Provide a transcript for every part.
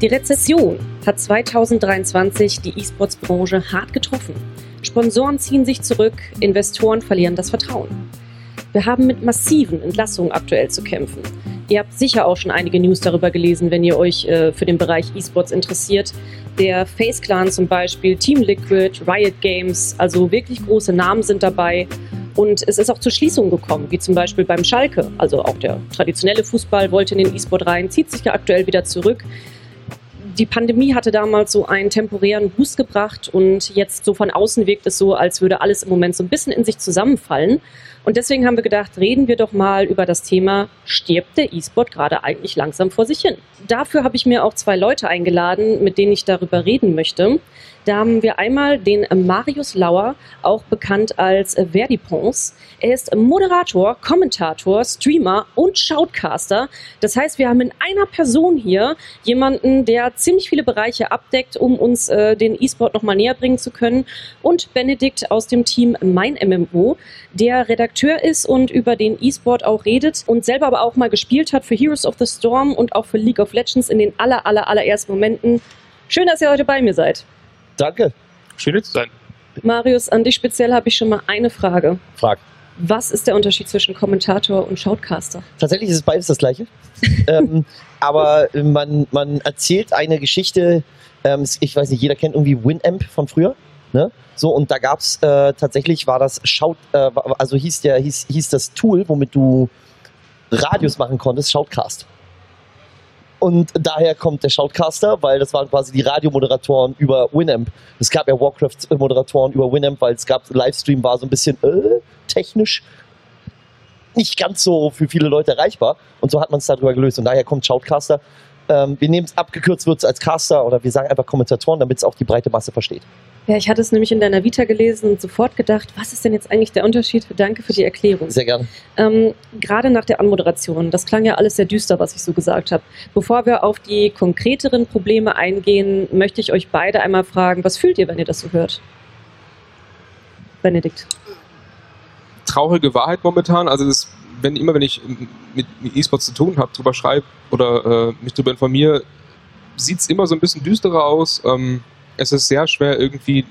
Die Rezession hat 2023 die E-Sports-Branche hart getroffen. Sponsoren ziehen sich zurück, Investoren verlieren das Vertrauen. Wir haben mit massiven Entlassungen aktuell zu kämpfen. Ihr habt sicher auch schon einige News darüber gelesen, wenn ihr euch äh, für den Bereich E-Sports interessiert. Der Face Clan zum Beispiel, Team Liquid, Riot Games, also wirklich große Namen sind dabei. Und es ist auch zu Schließungen gekommen, wie zum Beispiel beim Schalke. Also auch der traditionelle Fußball wollte in den E-Sport rein, zieht sich ja aktuell wieder zurück die Pandemie hatte damals so einen temporären Boost gebracht und jetzt so von außen wirkt es so, als würde alles im Moment so ein bisschen in sich zusammenfallen. Und deswegen haben wir gedacht, reden wir doch mal über das Thema, stirbt der E-Sport gerade eigentlich langsam vor sich hin? Dafür habe ich mir auch zwei Leute eingeladen, mit denen ich darüber reden möchte. Da haben wir einmal den Marius Lauer, auch bekannt als Verdipons. Er ist Moderator, Kommentator, Streamer und Shoutcaster. Das heißt, wir haben in einer Person hier jemanden, der ziemlich viele Bereiche abdeckt, um uns äh, den E-Sport nochmal näher bringen zu können. Und Benedikt aus dem Team Mein MMO, der Redakteur ist und über den E-Sport auch redet und selber aber auch mal gespielt hat für Heroes of the Storm und auch für League of Legends in den aller, aller, allerersten Momenten. Schön, dass ihr heute bei mir seid. Danke. Schön hier zu sein. Marius, an dich speziell habe ich schon mal eine Frage. Frag. Was ist der Unterschied zwischen Kommentator und Shoutcaster? Tatsächlich ist es beides das gleiche. ähm, aber man, man erzählt eine Geschichte, ähm, ich weiß nicht, jeder kennt irgendwie Winamp von früher. Ne? So, und da gab es äh, tatsächlich, war das Shout, äh, also hieß, der, hieß, hieß das Tool, womit du Radios machen konntest, Shoutcast. Und daher kommt der Shoutcaster, weil das waren quasi die Radiomoderatoren über Winamp. Es gab ja Warcraft-Moderatoren über Winamp, weil es gab, Livestream war so ein bisschen äh, technisch nicht ganz so für viele Leute erreichbar. Und so hat man es darüber gelöst. Und daher kommt Shoutcaster. Ähm, wir nehmen es abgekürzt, wird es als Caster oder wir sagen einfach Kommentatoren, damit es auch die breite Masse versteht. Ja, ich hatte es nämlich in deiner Vita gelesen und sofort gedacht, was ist denn jetzt eigentlich der Unterschied? Danke für die Erklärung. Sehr gerne. Ähm, gerade nach der Anmoderation, das klang ja alles sehr düster, was ich so gesagt habe. Bevor wir auf die konkreteren Probleme eingehen, möchte ich euch beide einmal fragen, was fühlt ihr, wenn ihr das so hört? Benedikt. Traurige Wahrheit momentan. Also das, wenn immer, wenn ich mit, E-Sports zu tun habe, drüber schreibe oder äh, mich darüber informiere, sieht es immer so ein bisschen düsterer aus. Ähm, es ist sehr schwer, irgendwie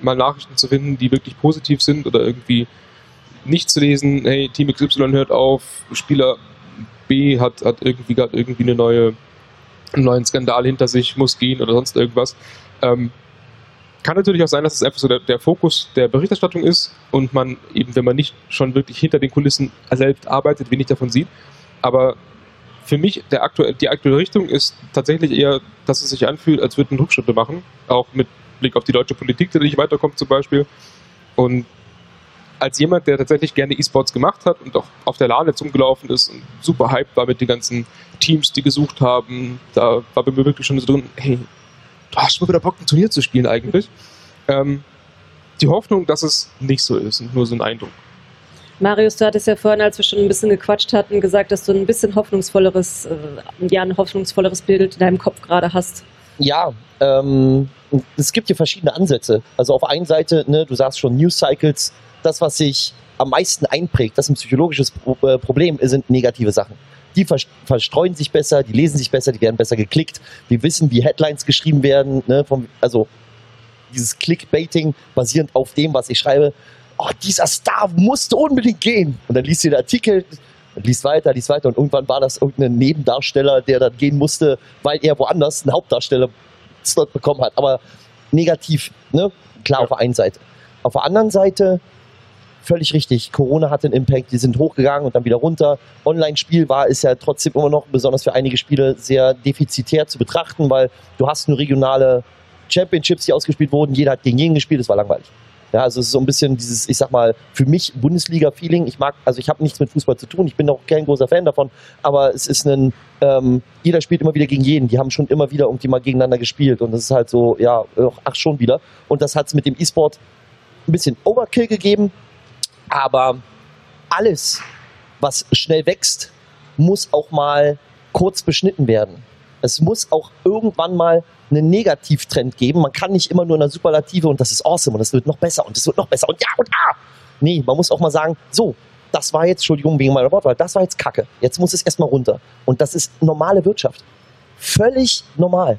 mal Nachrichten zu finden, die wirklich positiv sind oder irgendwie nicht zu lesen, hey, Team XY hört auf, Spieler B hat, hat irgendwie gerade irgendwie eine neue, einen neuen Skandal hinter sich, muss gehen oder sonst irgendwas. Ähm, kann natürlich auch sein, dass es einfach so der, der, Fokus der Berichterstattung ist und man eben, wenn man nicht schon wirklich hinter den Kulissen selbst arbeitet, wenig davon sieht. Aber für mich der aktuell, die aktuelle Richtung ist tatsächlich eher, dass es sich anfühlt, als würden Rückschritte machen, auch mit Blick auf die deutsche Politik, die nicht weiterkommt zum Beispiel. Und als jemand, der tatsächlich gerne E-Sports gemacht hat und auch auf der LAN jetzt umgelaufen ist und super hyped war mit den ganzen Teams, die gesucht haben, da war bei mir wirklich schon so drin, hey, du hast schon wieder Bock, ein Turnier zu spielen eigentlich. Ähm, die Hoffnung, dass es nicht so ist und nur so ein Eindruck. Marius, du hattest ja vorhin, als wir schon ein bisschen gequatscht hatten, gesagt, dass du ein bisschen hoffnungsvolleres, äh, ja, ein hoffnungsvolleres Bild in deinem Kopf gerade hast. Ja, ähm, es gibt hier verschiedene Ansätze. Also auf einen Seite, ne, du sagst schon News Cycles, das, was sich am meisten einprägt, das ist ein psychologisches äh, Problem, sind negative Sachen. Die verstreuen sich besser, die lesen sich besser, die werden besser geklickt. Wir wissen, wie Headlines geschrieben werden. Ne, vom, also dieses Clickbaiting basierend auf dem, was ich schreibe, oh, dieser Star musste unbedingt gehen. Und dann liest du den Artikel und liest weiter, liest weiter und irgendwann war das irgendein Nebendarsteller, der dann gehen musste, weil er woanders einen Hauptdarsteller-Slot bekommen hat. Aber negativ, ne? Klar, ja. auf der einen Seite. Auf der anderen Seite völlig richtig. Corona hat einen Impact, die sind hochgegangen und dann wieder runter. Online-Spiel war, ist ja trotzdem immer noch, besonders für einige Spiele, sehr defizitär zu betrachten, weil du hast nur regionale Championships, die ausgespielt wurden. Jeder hat gegen jeden gespielt, es war langweilig. Ja, also es ist so ein bisschen dieses, ich sag mal, für mich Bundesliga-Feeling. Ich mag, also ich habe nichts mit Fußball zu tun, ich bin auch kein großer Fan davon, aber es ist ein, ähm, jeder spielt immer wieder gegen jeden. Die haben schon immer wieder irgendwie mal gegeneinander gespielt und das ist halt so, ja, ach schon wieder. Und das hat es mit dem E-Sport ein bisschen Overkill gegeben, aber alles, was schnell wächst, muss auch mal kurz beschnitten werden. Es muss auch irgendwann mal einen Negativtrend geben. Man kann nicht immer nur eine Superlative und das ist awesome und das wird noch besser und das wird noch besser und ja und ah. Nee, man muss auch mal sagen, so, das war jetzt, Entschuldigung wegen meiner Wortwahl, das war jetzt Kacke. Jetzt muss es erstmal runter. Und das ist normale Wirtschaft. völlig normal.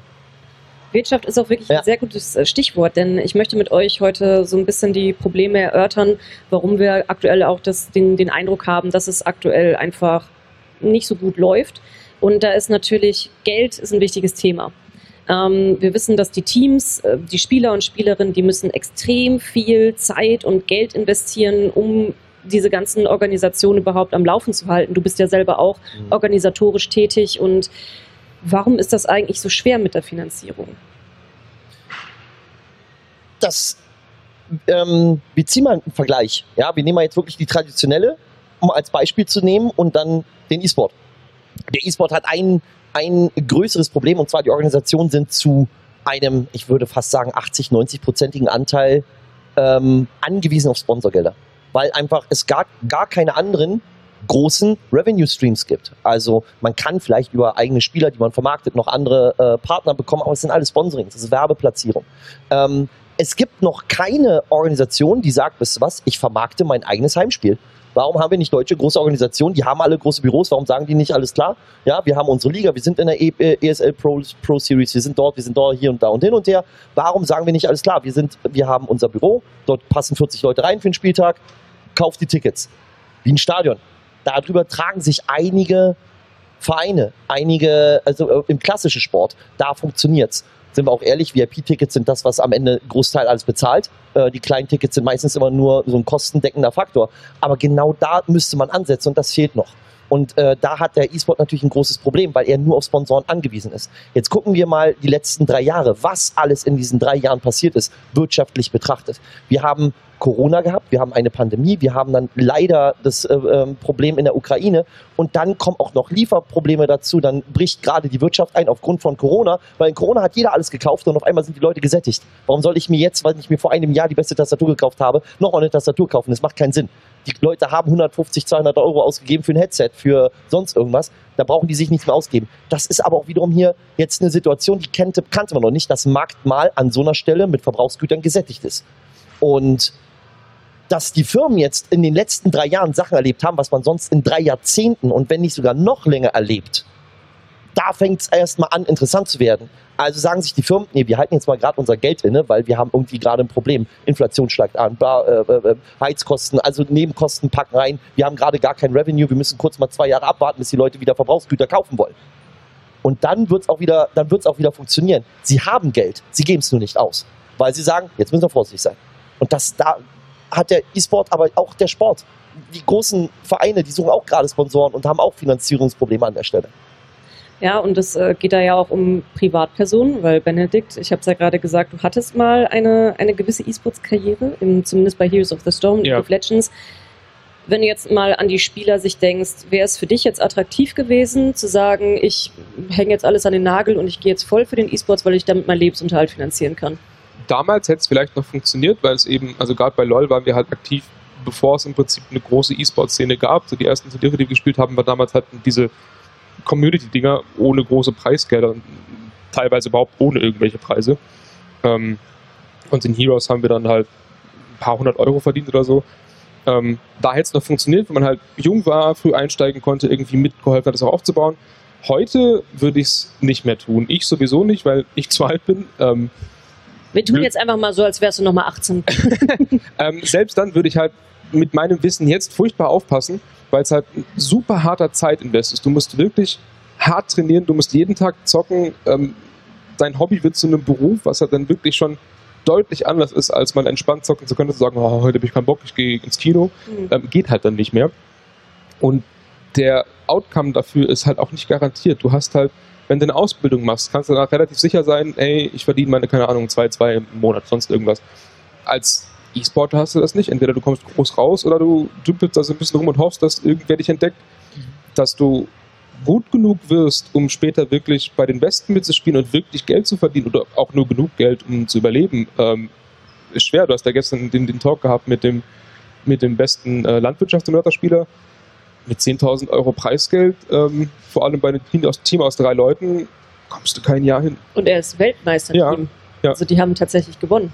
Wirtschaft ist auch wirklich Ja. ein sehr gutes äh, Stichwort, denn ich möchte mit euch heute so ein bisschen die Probleme erörtern, warum wir aktuell auch das, den, den Eindruck haben, dass es aktuell einfach nicht so gut läuft. Und da ist natürlich Geld ist ein wichtiges Thema. Ähm, wir wissen, dass die Teams, äh, die Spieler und Spielerinnen, die müssen extrem viel Zeit und Geld investieren, um diese ganzen Organisationen überhaupt am Laufen zu halten. Du bist ja selber auch organisatorisch tätig und warum ist das eigentlich so schwer mit der Finanzierung? das, ähm, wir ziehen mal einen Vergleich. Ja, wir nehmen mal jetzt wirklich die traditionelle, um als Beispiel zu nehmen, und dann den E-Sport. Der E-Sport hat ein, ein größeres Problem, und zwar die Organisationen sind zu einem, ich würde fast sagen, 80, 90-prozentigen Anteil ähm, angewiesen auf Sponsorgelder. Weil einfach es gar, gar keine anderen großen Revenue Streams gibt. Also man kann vielleicht über eigene Spieler, die man vermarktet, noch andere äh, Partner bekommen, aber es sind alles Sponsorings, das ist Werbeplatzierung. Ähm, es gibt noch keine Organisation, die sagt, wisst ihr was, ich vermarkte mein eigenes Heimspiel. Warum haben wir nicht deutsche große Organisationen? Die haben alle große Büros. Warum sagen die nicht alles klar? Ja, wir haben unsere Liga, wir sind in der e äh, ESL Pro, Pro Series, wir sind dort, wir sind dort, hier und da und hin und her. Warum sagen wir nicht alles klar? Wir sind, wir haben unser Büro, dort passen 40 Leute rein für den Spieltag, kauft die Tickets. Wie ein Stadion. Darüber tragen sich einige Vereine, einige, also äh, im klassischen Sport, da funktioniert's. Sind wir auch ehrlich, VIP-Tickets sind das, was am Ende Großteil alles bezahlt. Äh, die kleinen Tickets sind meistens immer nur so ein kostendeckender Faktor. Aber genau da müsste man ansetzen und das fehlt noch. Und äh, da hat der E-Sport natürlich ein großes Problem, weil er nur auf Sponsoren angewiesen ist. Jetzt gucken wir mal die letzten drei Jahre, was alles in diesen drei Jahren passiert ist, wirtschaftlich betrachtet. Wir haben Corona gehabt, wir haben eine Pandemie, wir haben dann leider das äh, ähm, Problem in der Ukraine und dann kommen auch noch Lieferprobleme dazu, dann bricht gerade die Wirtschaft ein aufgrund von Corona, weil in Corona hat jeder alles gekauft und auf einmal sind die Leute gesättigt. Warum soll ich mir jetzt, weil ich mir vor einem Jahr die beste Tastatur gekauft habe, nochmal eine Tastatur kaufen? Das macht keinen Sinn. Die Leute haben 150, 200 Euro ausgegeben für ein Headset, für sonst irgendwas. Da brauchen die sich nichts mehr ausgeben. Das ist aber auch wiederum hier jetzt eine Situation, die kannte, kannte man noch nicht, dass Markt mal an so einer Stelle mit Verbrauchsgütern gesättigt ist. Und dass die Firmen jetzt in den letzten drei Jahren Sachen erlebt haben, was man sonst in drei Jahrzehnten und wenn nicht sogar noch länger erlebt, da fängt es erstmal an, interessant zu werden. Also sagen sich die Firmen, nee, wir halten jetzt mal gerade unser Geld inne, weil wir haben irgendwie gerade ein Problem. Inflation steigt an, bla, äh, äh, Heizkosten, also Nebenkosten packen rein. Wir haben gerade gar kein Revenue, wir müssen kurz mal zwei Jahre abwarten, bis die Leute wieder Verbrauchsgüter kaufen wollen. Und dann wird es auch, wieder, auch wieder funktionieren. Sie haben Geld, sie geben es nur nicht aus. Weil sie sagen, jetzt müssen wir vorsichtig sein. Und das da hat der E-Sport, aber auch der Sport. Die großen Vereine, die suchen auch gerade Sponsoren und haben auch Finanzierungsprobleme an der Stelle. Ja, und es äh, geht da ja auch um Privatpersonen, weil Benedikt, ich habe es ja gerade gesagt, du hattest mal eine, eine gewisse E-Sports-Karriere, zumindest bei Heroes of the Storm, League Ja. of Legends. Wenn du jetzt mal an die Spieler sich denkst, wäre es für dich jetzt attraktiv gewesen, zu sagen, ich hänge jetzt alles an den Nagel und ich gehe jetzt voll für den E-Sports, weil ich damit meinen Lebensunterhalt finanzieren kann? damals hätte es vielleicht noch funktioniert, weil es eben, also gerade bei LoL waren wir halt aktiv, bevor es im Prinzip eine große E-Sport-Szene gab. So die ersten Turniere, die wir gespielt haben, war damals halt diese Community-Dinger ohne große Preisgelder, teilweise überhaupt ohne irgendwelche Preise. Ähm, und in Heroes haben wir dann halt ein paar hundert Euro verdient oder so. Ähm, da hätte es noch funktioniert, wenn man halt jung war, früh einsteigen konnte, irgendwie mitgeholfen hat, das auch aufzubauen. Heute würde ich es nicht mehr tun. Ich sowieso nicht, weil ich zu alt bin. Ähm, Wir tun jetzt einfach mal so, als wärst du nochmal 18. ähm, selbst dann würde ich halt mit meinem Wissen jetzt furchtbar aufpassen, weil es halt ein super harter Zeitinvest ist. Du musst wirklich hart trainieren, du musst jeden Tag zocken. Ähm, dein Hobby wird zu einem Beruf, was halt dann wirklich schon deutlich anders ist, als man entspannt zocken zu können, zu sagen, oh, heute habe ich keinen Bock, ich gehe ins Kino. Hm. Ähm, geht halt dann nicht mehr. Und der Outcome dafür ist halt auch nicht garantiert. Du hast halt, wenn du eine Ausbildung machst, kannst du danach relativ sicher sein, ey, ich verdiene meine, keine Ahnung, zwei, zwei im Monat, sonst irgendwas. Als E-Sportler hast du das nicht. Entweder du kommst groß raus oder du dümpelst da so ein bisschen rum und hoffst, dass irgendwer dich entdeckt, dass du gut genug wirst, um später wirklich bei den Besten mitzuspielen und wirklich Geld zu verdienen oder auch nur genug Geld, um zu überleben, ähm, ist schwer. Du hast ja gestern den, den Talk gehabt mit dem, mit dem besten äh, Landwirtschaftssimulator-Spieler mit 10.000 Euro Preisgeld, ähm, vor allem bei einem Team aus, Team aus drei Leuten, kommst du kein Jahr hin. Und er ist Weltmeister. Ja, Team. Ja. Also die haben tatsächlich gewonnen.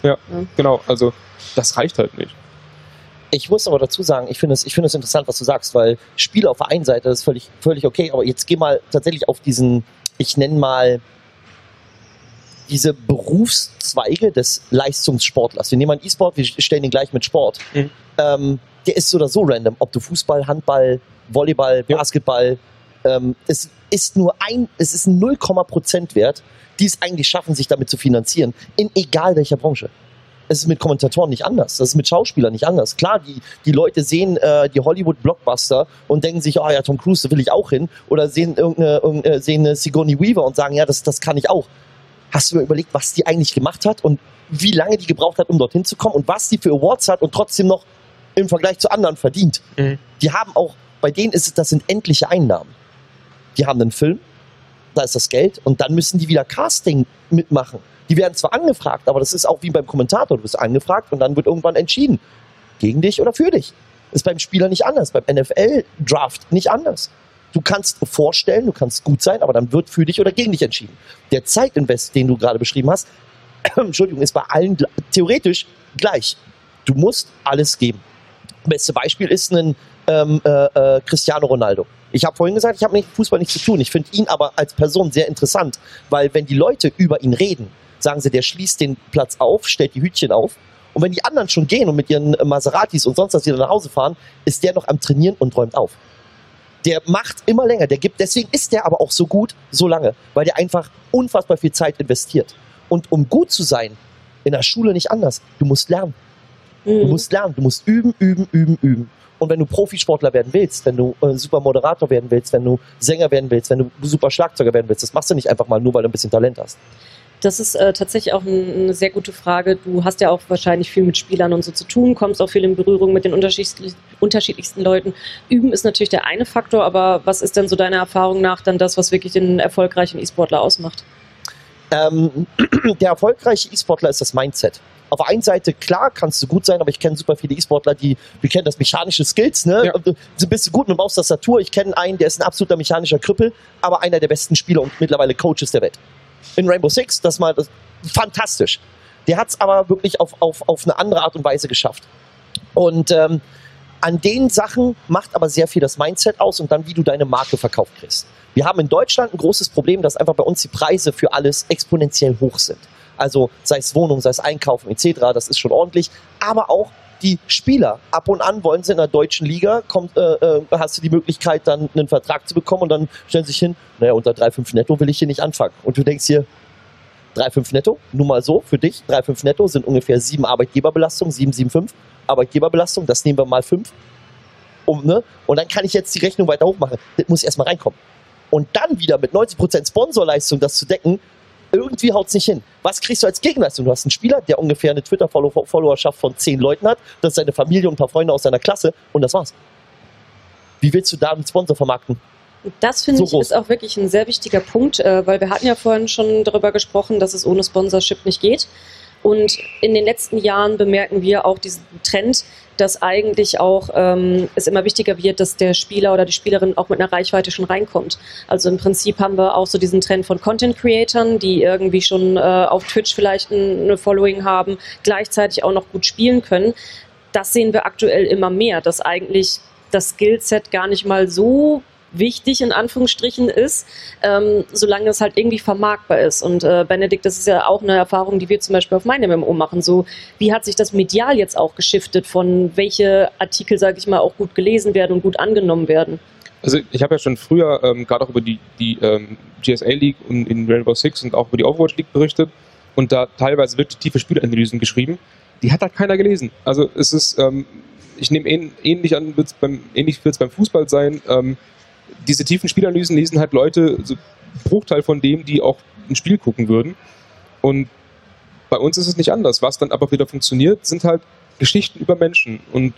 Genau, also das reicht halt nicht. Ich muss aber dazu sagen, ich finde es, ich finde es interessant, was du sagst, weil Spiele auf der einen Seite ist völlig, völlig okay, aber jetzt geh mal tatsächlich auf diesen ich nenne mal, diese Berufszweige des Leistungssportlers. Wir nehmen einen E-Sport, wir stellen ihn gleich mit Sport. Mhm. Ähm, der ist so oder so random, ob du Fußball, Handball, Volleyball, Ja. Basketball. Ähm, es ist nur ein, es ist ein 0, Prozent wert, die es eigentlich schaffen, sich damit zu finanzieren, in egal welcher Branche. Es ist mit Kommentatoren nicht anders. Das ist mit Schauspielern nicht anders. Klar, die, die Leute sehen äh, die Hollywood-Blockbuster und denken sich, oh ja, Tom Cruise, da will ich auch hin. Oder sehen irgendeine, irgendeine sehen eine Sigourney Weaver und sagen, ja, das, das kann ich auch. Hast du mir überlegt, was die eigentlich gemacht hat und wie lange die gebraucht hat, um dorthin zu kommen und was die für Awards hat und trotzdem noch im Vergleich zu anderen verdient? Mhm. Die haben auch, bei denen ist es, das sind endliche Einnahmen. Die haben einen Film, da ist das Geld und dann müssen die wieder Casting mitmachen. Die werden zwar angefragt, aber das ist auch wie beim Kommentator. Du wirst angefragt und dann wird irgendwann entschieden. Gegen dich oder für dich. Ist beim Spieler nicht anders, beim NFL-Draft nicht anders. Du kannst vorstellen, du kannst gut sein, aber dann wird für dich oder gegen dich entschieden. Der Zeitinvest, den du gerade beschrieben hast, Entschuldigung, ist bei allen theoretisch gleich. Du musst alles geben. Beste Beispiel ist ein ähm, äh, äh, Cristiano Ronaldo. Ich habe vorhin gesagt, ich habe mit Fußball nichts zu tun. Ich finde ihn aber als Person sehr interessant, weil wenn die Leute über ihn reden, sagen sie, der schließt den Platz auf, stellt die Hütchen auf. Und wenn die anderen schon gehen und mit ihren äh, Maseratis und sonst was wieder nach Hause fahren, ist der noch am Trainieren und räumt auf. Der macht immer länger, der gibt, deswegen ist der aber auch so gut, so lange, weil der einfach unfassbar viel Zeit investiert. Und um gut zu sein, in der Schule nicht anders. Du musst lernen. Du Mhm. musst lernen, du musst üben, üben, üben, üben. Und wenn du Profisportler werden willst, wenn du äh, super Moderator werden willst, wenn du Sänger werden willst, wenn du super Schlagzeuger werden willst, das machst du nicht einfach mal nur, weil du ein bisschen Talent hast. Das ist äh, tatsächlich auch ein, eine sehr gute Frage. Du hast ja auch wahrscheinlich viel mit Spielern und so zu tun, kommst auch viel in Berührung mit den unterschiedlich, unterschiedlichsten Leuten. Üben ist natürlich der eine Faktor, aber was ist denn so deiner Erfahrung nach dann das, was wirklich den erfolgreichen E-Sportler ausmacht? Ähm, der erfolgreiche E-Sportler ist das Mindset. Auf der einen Seite, klar, kannst du gut sein, aber ich kenne super viele E-Sportler, die, wir kennen das mechanische Skills, ne? Ja. Du du bist du gut mit Maustastatur. Ich kenne einen, der ist ein absoluter mechanischer Krüppel, aber einer der besten Spieler und mittlerweile Coaches der Welt. In Rainbow Six, das mal, das, fantastisch. Der hat es aber wirklich auf, auf, auf eine andere Art und Weise geschafft. Und ähm, an den Sachen macht aber sehr viel das Mindset aus und dann, wie du deine Marke verkauft kriegst. Wir haben in Deutschland ein großes Problem, dass einfach bei uns die Preise für alles exponentiell hoch sind. Also sei es Wohnung, sei es Einkaufen etc., das ist schon ordentlich. Aber auch die Spieler. Ab und an wollen sie in der deutschen Liga, kommt, äh, äh, hast du die Möglichkeit, dann einen Vertrag zu bekommen und dann stellen sie sich hin, naja, unter 3,5 netto will ich hier nicht anfangen. Und du denkst hier, 3,5 netto, nur mal so für dich, 3,5 netto sind ungefähr 7 Arbeitgeberbelastungen, 7,75 Arbeitgeberbelastung, das nehmen wir mal 5. Um, ne? Und dann kann ich jetzt die Rechnung weiter hochmachen. Das muss erstmal reinkommen. Und dann wieder mit 90% Sponsorleistung das zu decken, irgendwie haut es nicht hin. Was kriegst du als Gegenleistung? Du hast einen Spieler, der ungefähr eine Twitter-Followerschaft von 10 Leuten hat, das ist seine Familie und ein paar Freunde aus seiner Klasse und das war's. Wie willst du da einen Sponsor vermarkten? Das finde So ich groß. ist auch wirklich ein sehr wichtiger Punkt, äh, weil wir hatten ja vorhin schon darüber gesprochen, dass es ohne Sponsorship nicht geht. Und in den letzten Jahren bemerken wir auch diesen Trend, dass eigentlich auch ähm, es immer wichtiger wird, dass der Spieler oder die Spielerin auch mit einer Reichweite schon reinkommt. Also im Prinzip haben wir auch so diesen Trend von Content Creatern, die irgendwie schon äh, auf Twitch vielleicht ein, eine Following haben, gleichzeitig auch noch gut spielen können. Das sehen wir aktuell immer mehr, dass eigentlich das Skillset gar nicht mal so wichtig in Anführungsstrichen ist, ähm, solange es halt irgendwie vermarktbar ist. Und äh, Benedikt, das ist ja auch eine Erfahrung, die wir zum Beispiel auf meinem MMO machen. So, wie hat sich das medial jetzt auch geschiftet, von welche Artikel, sage ich mal, auch gut gelesen werden und gut angenommen werden? Also ich habe ja schon früher ähm, gerade auch über die, die ähm, GSA League und in Rainbow Six und auch über die Overwatch League berichtet und da teilweise wirklich tiefe Spielanalysen geschrieben. Die hat halt keiner gelesen. Also es ist, ähm, ich nehme ähn, ähnlich an, wird's beim, ähnlich wird es beim Fußball sein. Ähm, diese tiefen Spielanalysen lesen halt Leute, so Bruchteil von dem, die auch ein Spiel gucken würden. Und bei uns ist es nicht anders. Was dann aber wieder funktioniert, sind halt Geschichten über Menschen und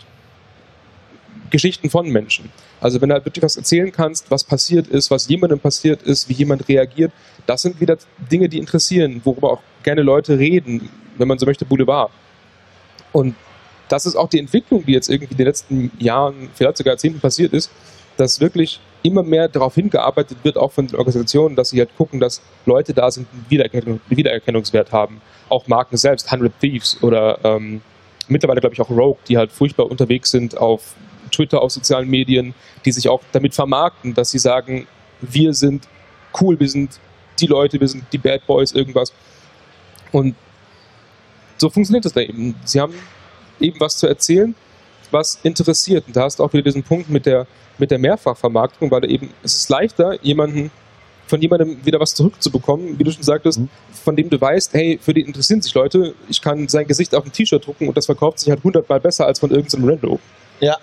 Geschichten von Menschen. Also wenn du halt wirklich was erzählen kannst, was passiert ist, was jemandem passiert ist, wie jemand reagiert, das sind wieder Dinge, die interessieren, worüber auch gerne Leute reden, wenn man so möchte, Boulevard. Und das ist auch die Entwicklung, die jetzt irgendwie in den letzten Jahren, vielleicht sogar Jahrzehnten passiert ist, dass wirklich immer mehr darauf hingearbeitet wird, auch von den Organisationen, dass sie halt gucken, dass Leute da sind, die Wiedererkennung, Wiedererkennungswert haben. Auch Marken selbst, 100 Thieves oder ähm, mittlerweile, glaube ich, auch Rogue, die halt furchtbar unterwegs sind auf Twitter, auf sozialen Medien, die sich auch damit vermarkten, dass sie sagen, wir sind cool, wir sind die Leute, wir sind die Bad Boys, irgendwas. Und so funktioniert das da eben. Sie haben eben was zu erzählen, was interessiert. Und da hast du auch wieder diesen Punkt mit der, mit der Mehrfachvermarktung, weil eben, es ist leichter, jemanden von jemandem wieder was zurückzubekommen, wie du schon sagtest, mhm. von dem du weißt, hey, für den interessieren sich Leute, ich kann sein Gesicht auf ein T-Shirt drucken und das verkauft sich halt hundertmal besser als von irgendeinem Rando. Ja,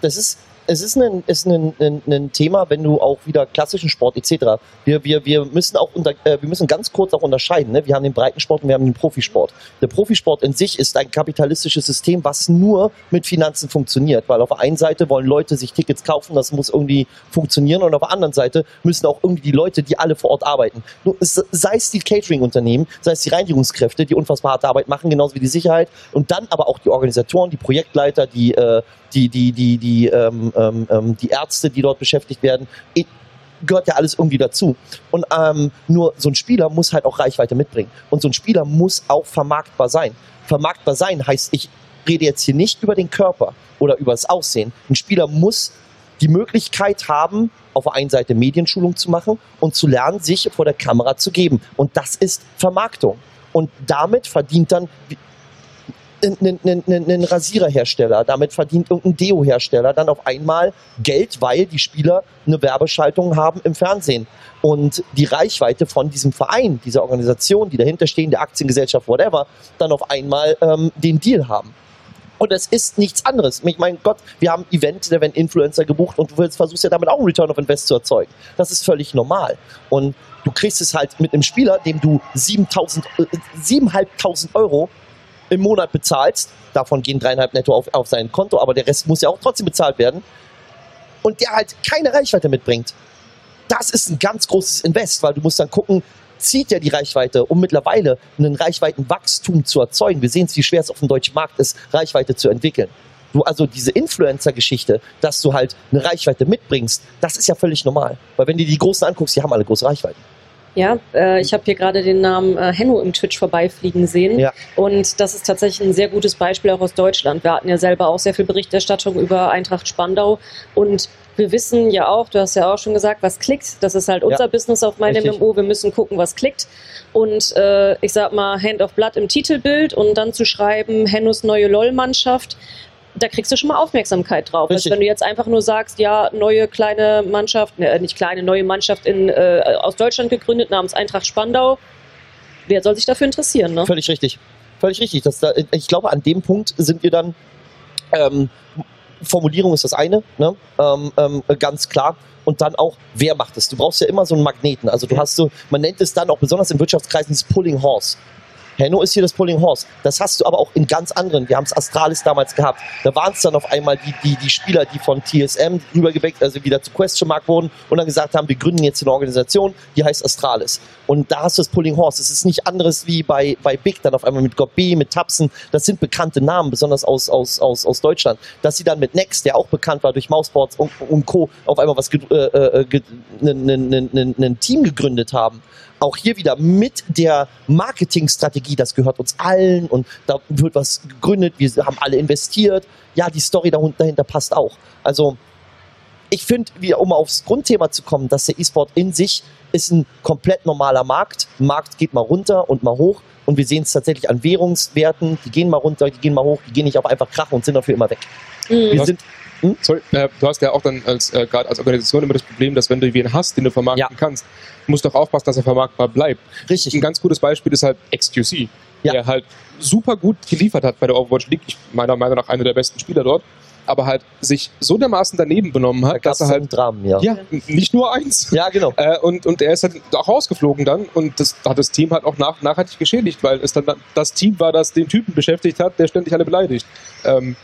das ist, es ist ein, ist ein, ein, ein Thema, wenn du auch wieder klassischen Sport etc. Wir, wir, wir müssen auch unter, äh, wir müssen ganz kurz auch unterscheiden. Ne? Wir haben den Breitensport und wir haben den Profisport. Der Profisport in sich ist ein kapitalistisches System, was nur mit Finanzen funktioniert, weil auf der einen Seite wollen Leute sich Tickets kaufen, das muss irgendwie funktionieren und auf der anderen Seite müssen auch irgendwie die Leute, die alle vor Ort arbeiten, sei es die Catering-Unternehmen, sei es die Reinigungskräfte, die unfassbar harte Arbeit machen, genauso wie die Sicherheit und dann aber auch die Organisatoren, die Projektleiter, die äh, die, die, die, die, ähm, ähm, ähm, die Ärzte, die dort beschäftigt werden, gehört ja alles irgendwie dazu. Und ähm, nur so ein Spieler muss halt auch Reichweite mitbringen. Und so ein Spieler muss auch vermarktbar sein. Vermarktbar sein heißt, ich rede jetzt hier nicht über den Körper oder über das Aussehen. Ein Spieler muss die Möglichkeit haben, auf der einen Seite Medienschulung zu machen und zu lernen, sich vor der Kamera zu geben. Und das ist Vermarktung. Und damit verdient dann ein Rasiererhersteller, damit verdient irgendein Deo-Hersteller dann auf einmal Geld, weil die Spieler eine Werbeschaltung haben im Fernsehen. Und die Reichweite von diesem Verein, dieser Organisation, die dahinter stehen, der Aktiengesellschaft, whatever, dann auf einmal ähm, den Deal haben. Und es ist nichts anderes. Ich meine, Gott, wir haben Event, da werden Influencer gebucht und du versuchst ja damit auch einen Return of Invest zu erzeugen. Das ist völlig normal. Und du kriegst es halt mit einem Spieler, dem du 7.500 äh, Euro im Monat bezahlst, davon gehen dreieinhalb netto auf, auf sein Konto, aber der Rest muss ja auch trotzdem bezahlt werden, und der halt keine Reichweite mitbringt, das ist ein ganz großes Invest, weil du musst dann gucken, zieht ja die Reichweite, um mittlerweile einen Reichweitenwachstum zu erzeugen. Wir sehen es, wie schwer es auf dem deutschen Markt ist, Reichweite zu entwickeln. Du, also diese Influencer-Geschichte, dass du halt eine Reichweite mitbringst, das ist ja völlig normal. Weil wenn du die Großen anguckst, die haben alle große Reichweiten. Ja, äh, ich habe hier gerade den Namen äh, Henno im Twitch vorbeifliegen sehen. Ja. Und das ist tatsächlich ein sehr gutes Beispiel auch aus Deutschland. Wir hatten ja selber auch sehr viel Berichterstattung über Eintracht Spandau. Und wir wissen ja auch, du hast ja auch schon gesagt, was klickt. Das ist halt unser ja, Business auf meinem MMO. Wir müssen gucken, was klickt. Und äh, ich sag mal, Hand of Blood im Titelbild und dann zu schreiben, Hennos neue LOL-Mannschaft da kriegst du schon mal Aufmerksamkeit drauf. Also wenn du jetzt einfach nur sagst, ja, neue kleine Mannschaft, ne, nicht kleine, neue Mannschaft in, äh, aus Deutschland gegründet namens Eintracht Spandau, wer soll sich dafür interessieren? Ne? Völlig richtig. Völlig richtig. Das, da, ich glaube, an dem Punkt sind wir dann, ähm, Formulierung ist das eine, ne? ähm, ähm, ganz klar. Und dann auch, wer macht es? Du brauchst ja immer so einen Magneten. Also du hast so, man nennt es dann auch besonders in Wirtschaftskreisen dieses Pulling Horse. Henno ist hier das Pulling Horse. Das hast du aber auch in ganz anderen. Wir haben es Astralis damals gehabt. Da waren es dann auf einmal die, die, die Spieler, die von TSM rübergeweckt, also wieder zu Question Mark wurden und dann gesagt haben, wir gründen jetzt eine Organisation, die heißt Astralis. Und da hast du das Pulling Horse. Das ist nicht anderes wie bei, bei Big, dann auf einmal mit Gobi, mit Tapsen. Das sind bekannte Namen, besonders aus, aus, aus, aus Deutschland. Dass sie dann mit Next, der auch bekannt war durch Mouseboards und, und Co., auf einmal was äh, äh, ein Team gegründet haben auch hier wieder mit der Marketingstrategie, das gehört uns allen und da wird was gegründet, wir haben alle investiert. Ja, die Story dahinter passt auch. Also ich finde, um aufs Grundthema zu kommen, dass der E-Sport in sich ist ein komplett normaler Markt. Markt geht mal runter und mal hoch. Und wir sehen es tatsächlich an Währungswerten, die gehen mal runter, die gehen mal hoch, die gehen nicht auf einfach krachen und sind dafür immer weg. Mhm. Wir sind hm? Sorry, äh, du hast ja auch dann als äh, gerade als Organisation immer das Problem, dass wenn du wen hast, den du vermarkten ja. kannst, musst du auch aufpassen, dass er vermarktbar bleibt. Richtig. Ein ganz gutes Beispiel ist halt XQC, ja. der halt super gut geliefert hat bei der Overwatch League. Ich meiner Meinung nach einer der besten Spieler dort aber halt sich so dermaßen daneben benommen hat, da dass er halt Dramen, ja. ja nicht nur eins. Ja, genau. Äh, und, und er ist halt auch rausgeflogen dann und das hat das Team halt auch nach, nachhaltig geschädigt, weil es dann das Team war, das den Typen beschäftigt hat, der ständig alle beleidigt. Ähm,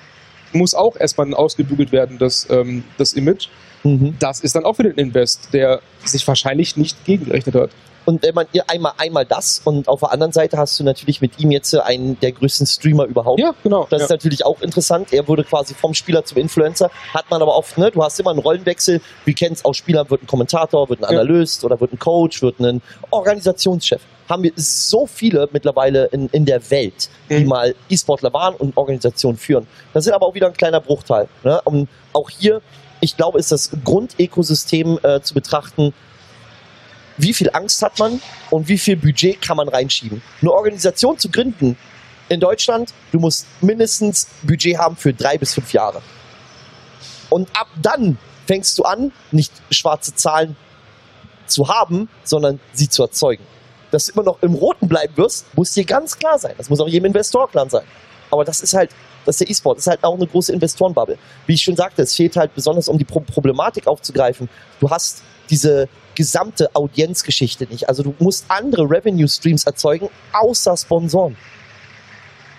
muss auch erstmal ausgebügelt werden, das, ähm, das Image. Mhm. Das ist dann auch wieder ein Invest, der sich wahrscheinlich nicht gegengerechnet hat. Und wenn man einmal, einmal das und auf der anderen Seite hast du natürlich mit ihm jetzt einen der größten Streamer überhaupt. Ja, genau. Das ja. ist natürlich auch interessant. Er wurde quasi vom Spieler zum Influencer. Hat man aber oft, ne, du hast immer einen Rollenwechsel. Wir kennen es aus Spielern, wird ein Kommentator, wird ein Analyst ja. oder wird ein Coach, wird ein Organisationschef. Haben wir so viele mittlerweile in, in der Welt, die mhm. mal E-Sportler waren und Organisationen führen. Das sind aber auch wieder ein kleiner Bruchteil. Ne? Und auch hier, ich glaube, ist das Grundökosystem äh, zu betrachten, wie viel Angst hat man und wie viel Budget kann man reinschieben. Eine Organisation zu gründen in Deutschland, du musst mindestens Budget haben für drei bis fünf Jahre. Und ab dann fängst du an, nicht schwarze Zahlen zu haben, sondern sie zu erzeugen. Dass du immer noch im Roten bleiben wirst, muss dir ganz klar sein. Das muss auch jedem Investor klar sein. Aber das ist halt, das ist der E-Sport, das ist halt auch eine große Investorenbubble. Wie ich schon sagte, es fehlt halt besonders, um die Pro Problematik aufzugreifen. Du hast diese gesamte Audienzgeschichte nicht. Also du musst andere Revenue Streams erzeugen, außer Sponsoren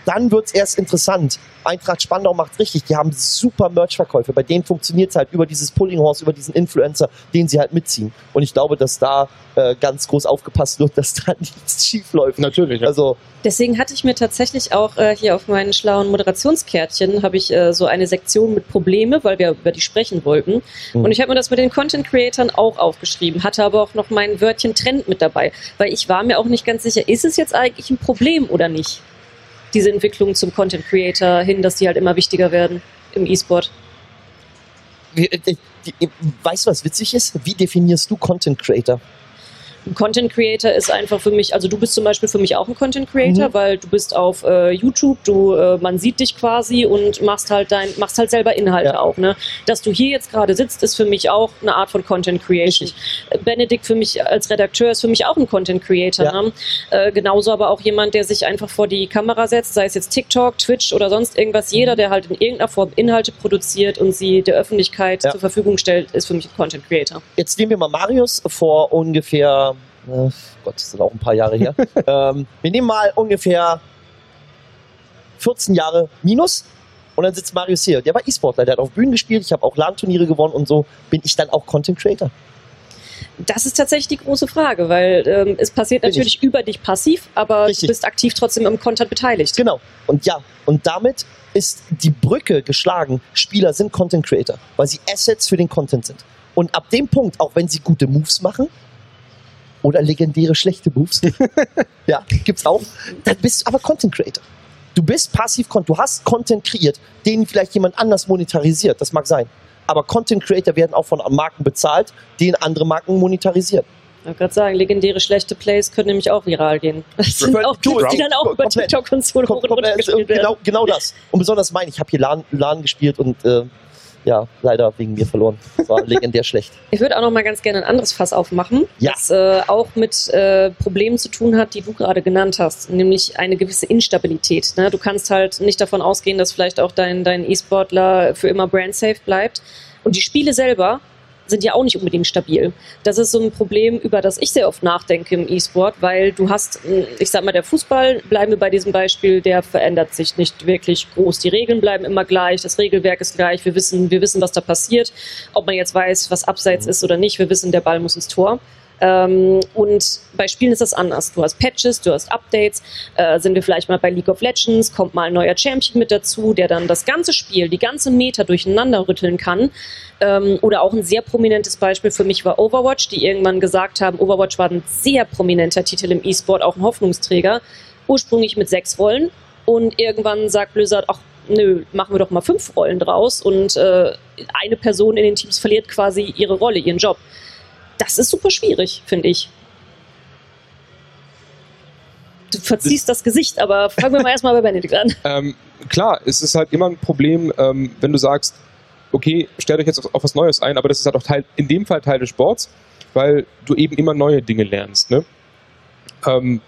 dann wird es erst interessant. Eintracht Spandau macht richtig. Die haben super Merch-Verkäufe. Bei denen funktioniert es halt über dieses Pulling Horse, über diesen Influencer, den sie halt mitziehen. Und ich glaube, dass da äh, ganz groß aufgepasst wird, dass da nichts schief läuft. Natürlich. Ja. Also Deswegen hatte ich mir tatsächlich auch äh, hier auf meinen schlauen Moderationskärtchen habe ich äh, so eine Sektion mit Probleme, weil wir über die sprechen wollten. Mhm. Und ich habe mir das mit den Content Creatern auch aufgeschrieben, hatte aber auch noch mein Wörtchen Trend mit dabei, weil ich war mir auch nicht ganz sicher, ist es jetzt eigentlich ein Problem oder nicht? Diese Entwicklung zum Content Creator hin, dass die halt immer wichtiger werden im E-Sport. äh, weißt du, was witzig ist? Wie definierst du Content Creator? Ein Content Creator ist einfach für mich, also du bist zum Beispiel für mich auch ein Content Creator, Mhm. weil du bist auf äh, YouTube, du, äh, man sieht dich quasi und machst halt dein, machst halt selber Inhalte Ja. auch. Ne? Dass du hier jetzt gerade sitzt, ist für mich auch eine Art von Content Creation. Äh, Benedikt für mich als Redakteur ist für mich auch ein Content Creator. Ja. Ne? Äh, genauso aber auch jemand, der sich einfach vor die Kamera setzt, sei es jetzt TikTok, Twitch oder sonst irgendwas. Jeder, der halt in irgendeiner Form Inhalte produziert und sie der Öffentlichkeit Ja. zur Verfügung stellt, ist für mich ein Content Creator. Jetzt nehmen wir mal Marius vor ungefähr, äh, Gott, das sind auch ein paar Jahre her. ähm, wir nehmen mal ungefähr 14 Jahre minus. Und dann sitzt Marius hier. Der war E-Sportler, der hat auf Bühnen gespielt, ich habe auch LAN-Turniere gewonnen und so. Bin ich dann auch Content Creator? Das ist tatsächlich die große Frage, weil ähm, es passiert Bin natürlich über dich passiv, aber Richtig. du bist aktiv trotzdem im Content beteiligt. Genau. Und ja, und damit ist die Brücke geschlagen. Spieler sind Content Creator, weil sie Assets für den Content sind. Und ab dem Punkt, auch wenn sie gute Moves machen oder legendäre schlechte Moves, ja, gibt's auch, dann bist du aber Content Creator. Du bist passiv, du hast Content kreiert, den vielleicht jemand anders monetarisiert, das mag sein. Aber Content Creator werden auch von Marken bezahlt, den andere Marken monetarisieren. Ich wollte gerade sagen, legendäre schlechte Plays können nämlich auch viral gehen. Das sind auch. Clips, die dann auch über Komplett. TikTok und so hoch und runter gespielt werden. genau, genau das. Und besonders mein, ich habe hier LAN, LAN gespielt und äh, ja, leider wegen mir verloren. Das war legendär schlecht. Ich würde auch noch mal ganz gerne ein anderes Fass aufmachen, Ja. das äh, auch mit äh, Problemen zu tun hat, die du gerade genannt hast, nämlich eine gewisse Instabilität. Ne? Du kannst halt nicht davon ausgehen, dass vielleicht auch dein, dein E-Sportler für immer brand-safe bleibt. Und die Spiele selber sind ja auch nicht unbedingt stabil. Das ist so ein Problem, über das ich sehr oft nachdenke im E-Sport, weil du hast, mh, ich sag mal, der Fußball, bleiben wir bei diesem Beispiel, der verändert sich nicht wirklich groß. Die Regeln bleiben immer gleich, das Regelwerk ist gleich, wir wissen, wir wissen, was da passiert, ob man jetzt weiß, was abseits ist oder nicht, wir wissen, der Ball muss ins Tor. Ähm, und bei Spielen ist das anders. Du hast Patches, du hast Updates. Äh, sind wir vielleicht mal bei League of Legends, kommt mal ein neuer Champion mit dazu, der dann das ganze Spiel, die ganze Meta durcheinander rütteln kann. Ähm, oder auch ein sehr prominentes Beispiel für mich war Overwatch, die irgendwann gesagt haben, Overwatch war ein sehr prominenter Titel im E-Sport, auch ein Hoffnungsträger. Ursprünglich mit sechs Rollen. Und irgendwann sagt Blizzard, ach, nö, machen wir doch mal fünf Rollen draus. Und äh, eine Person in den Teams verliert quasi ihre Rolle, ihren Job. Das ist super schwierig, finde ich. Du verziehst das Gesicht, aber fangen wir mal erstmal bei Benedikt an. Ähm, klar, es ist halt immer ein Problem, ähm, wenn du sagst, okay, stellt euch jetzt auf, auf was Neues ein, aber das ist halt auch Teil, in dem Fall Teil des Sports, weil du eben immer neue Dinge lernst. Ne? Ähm,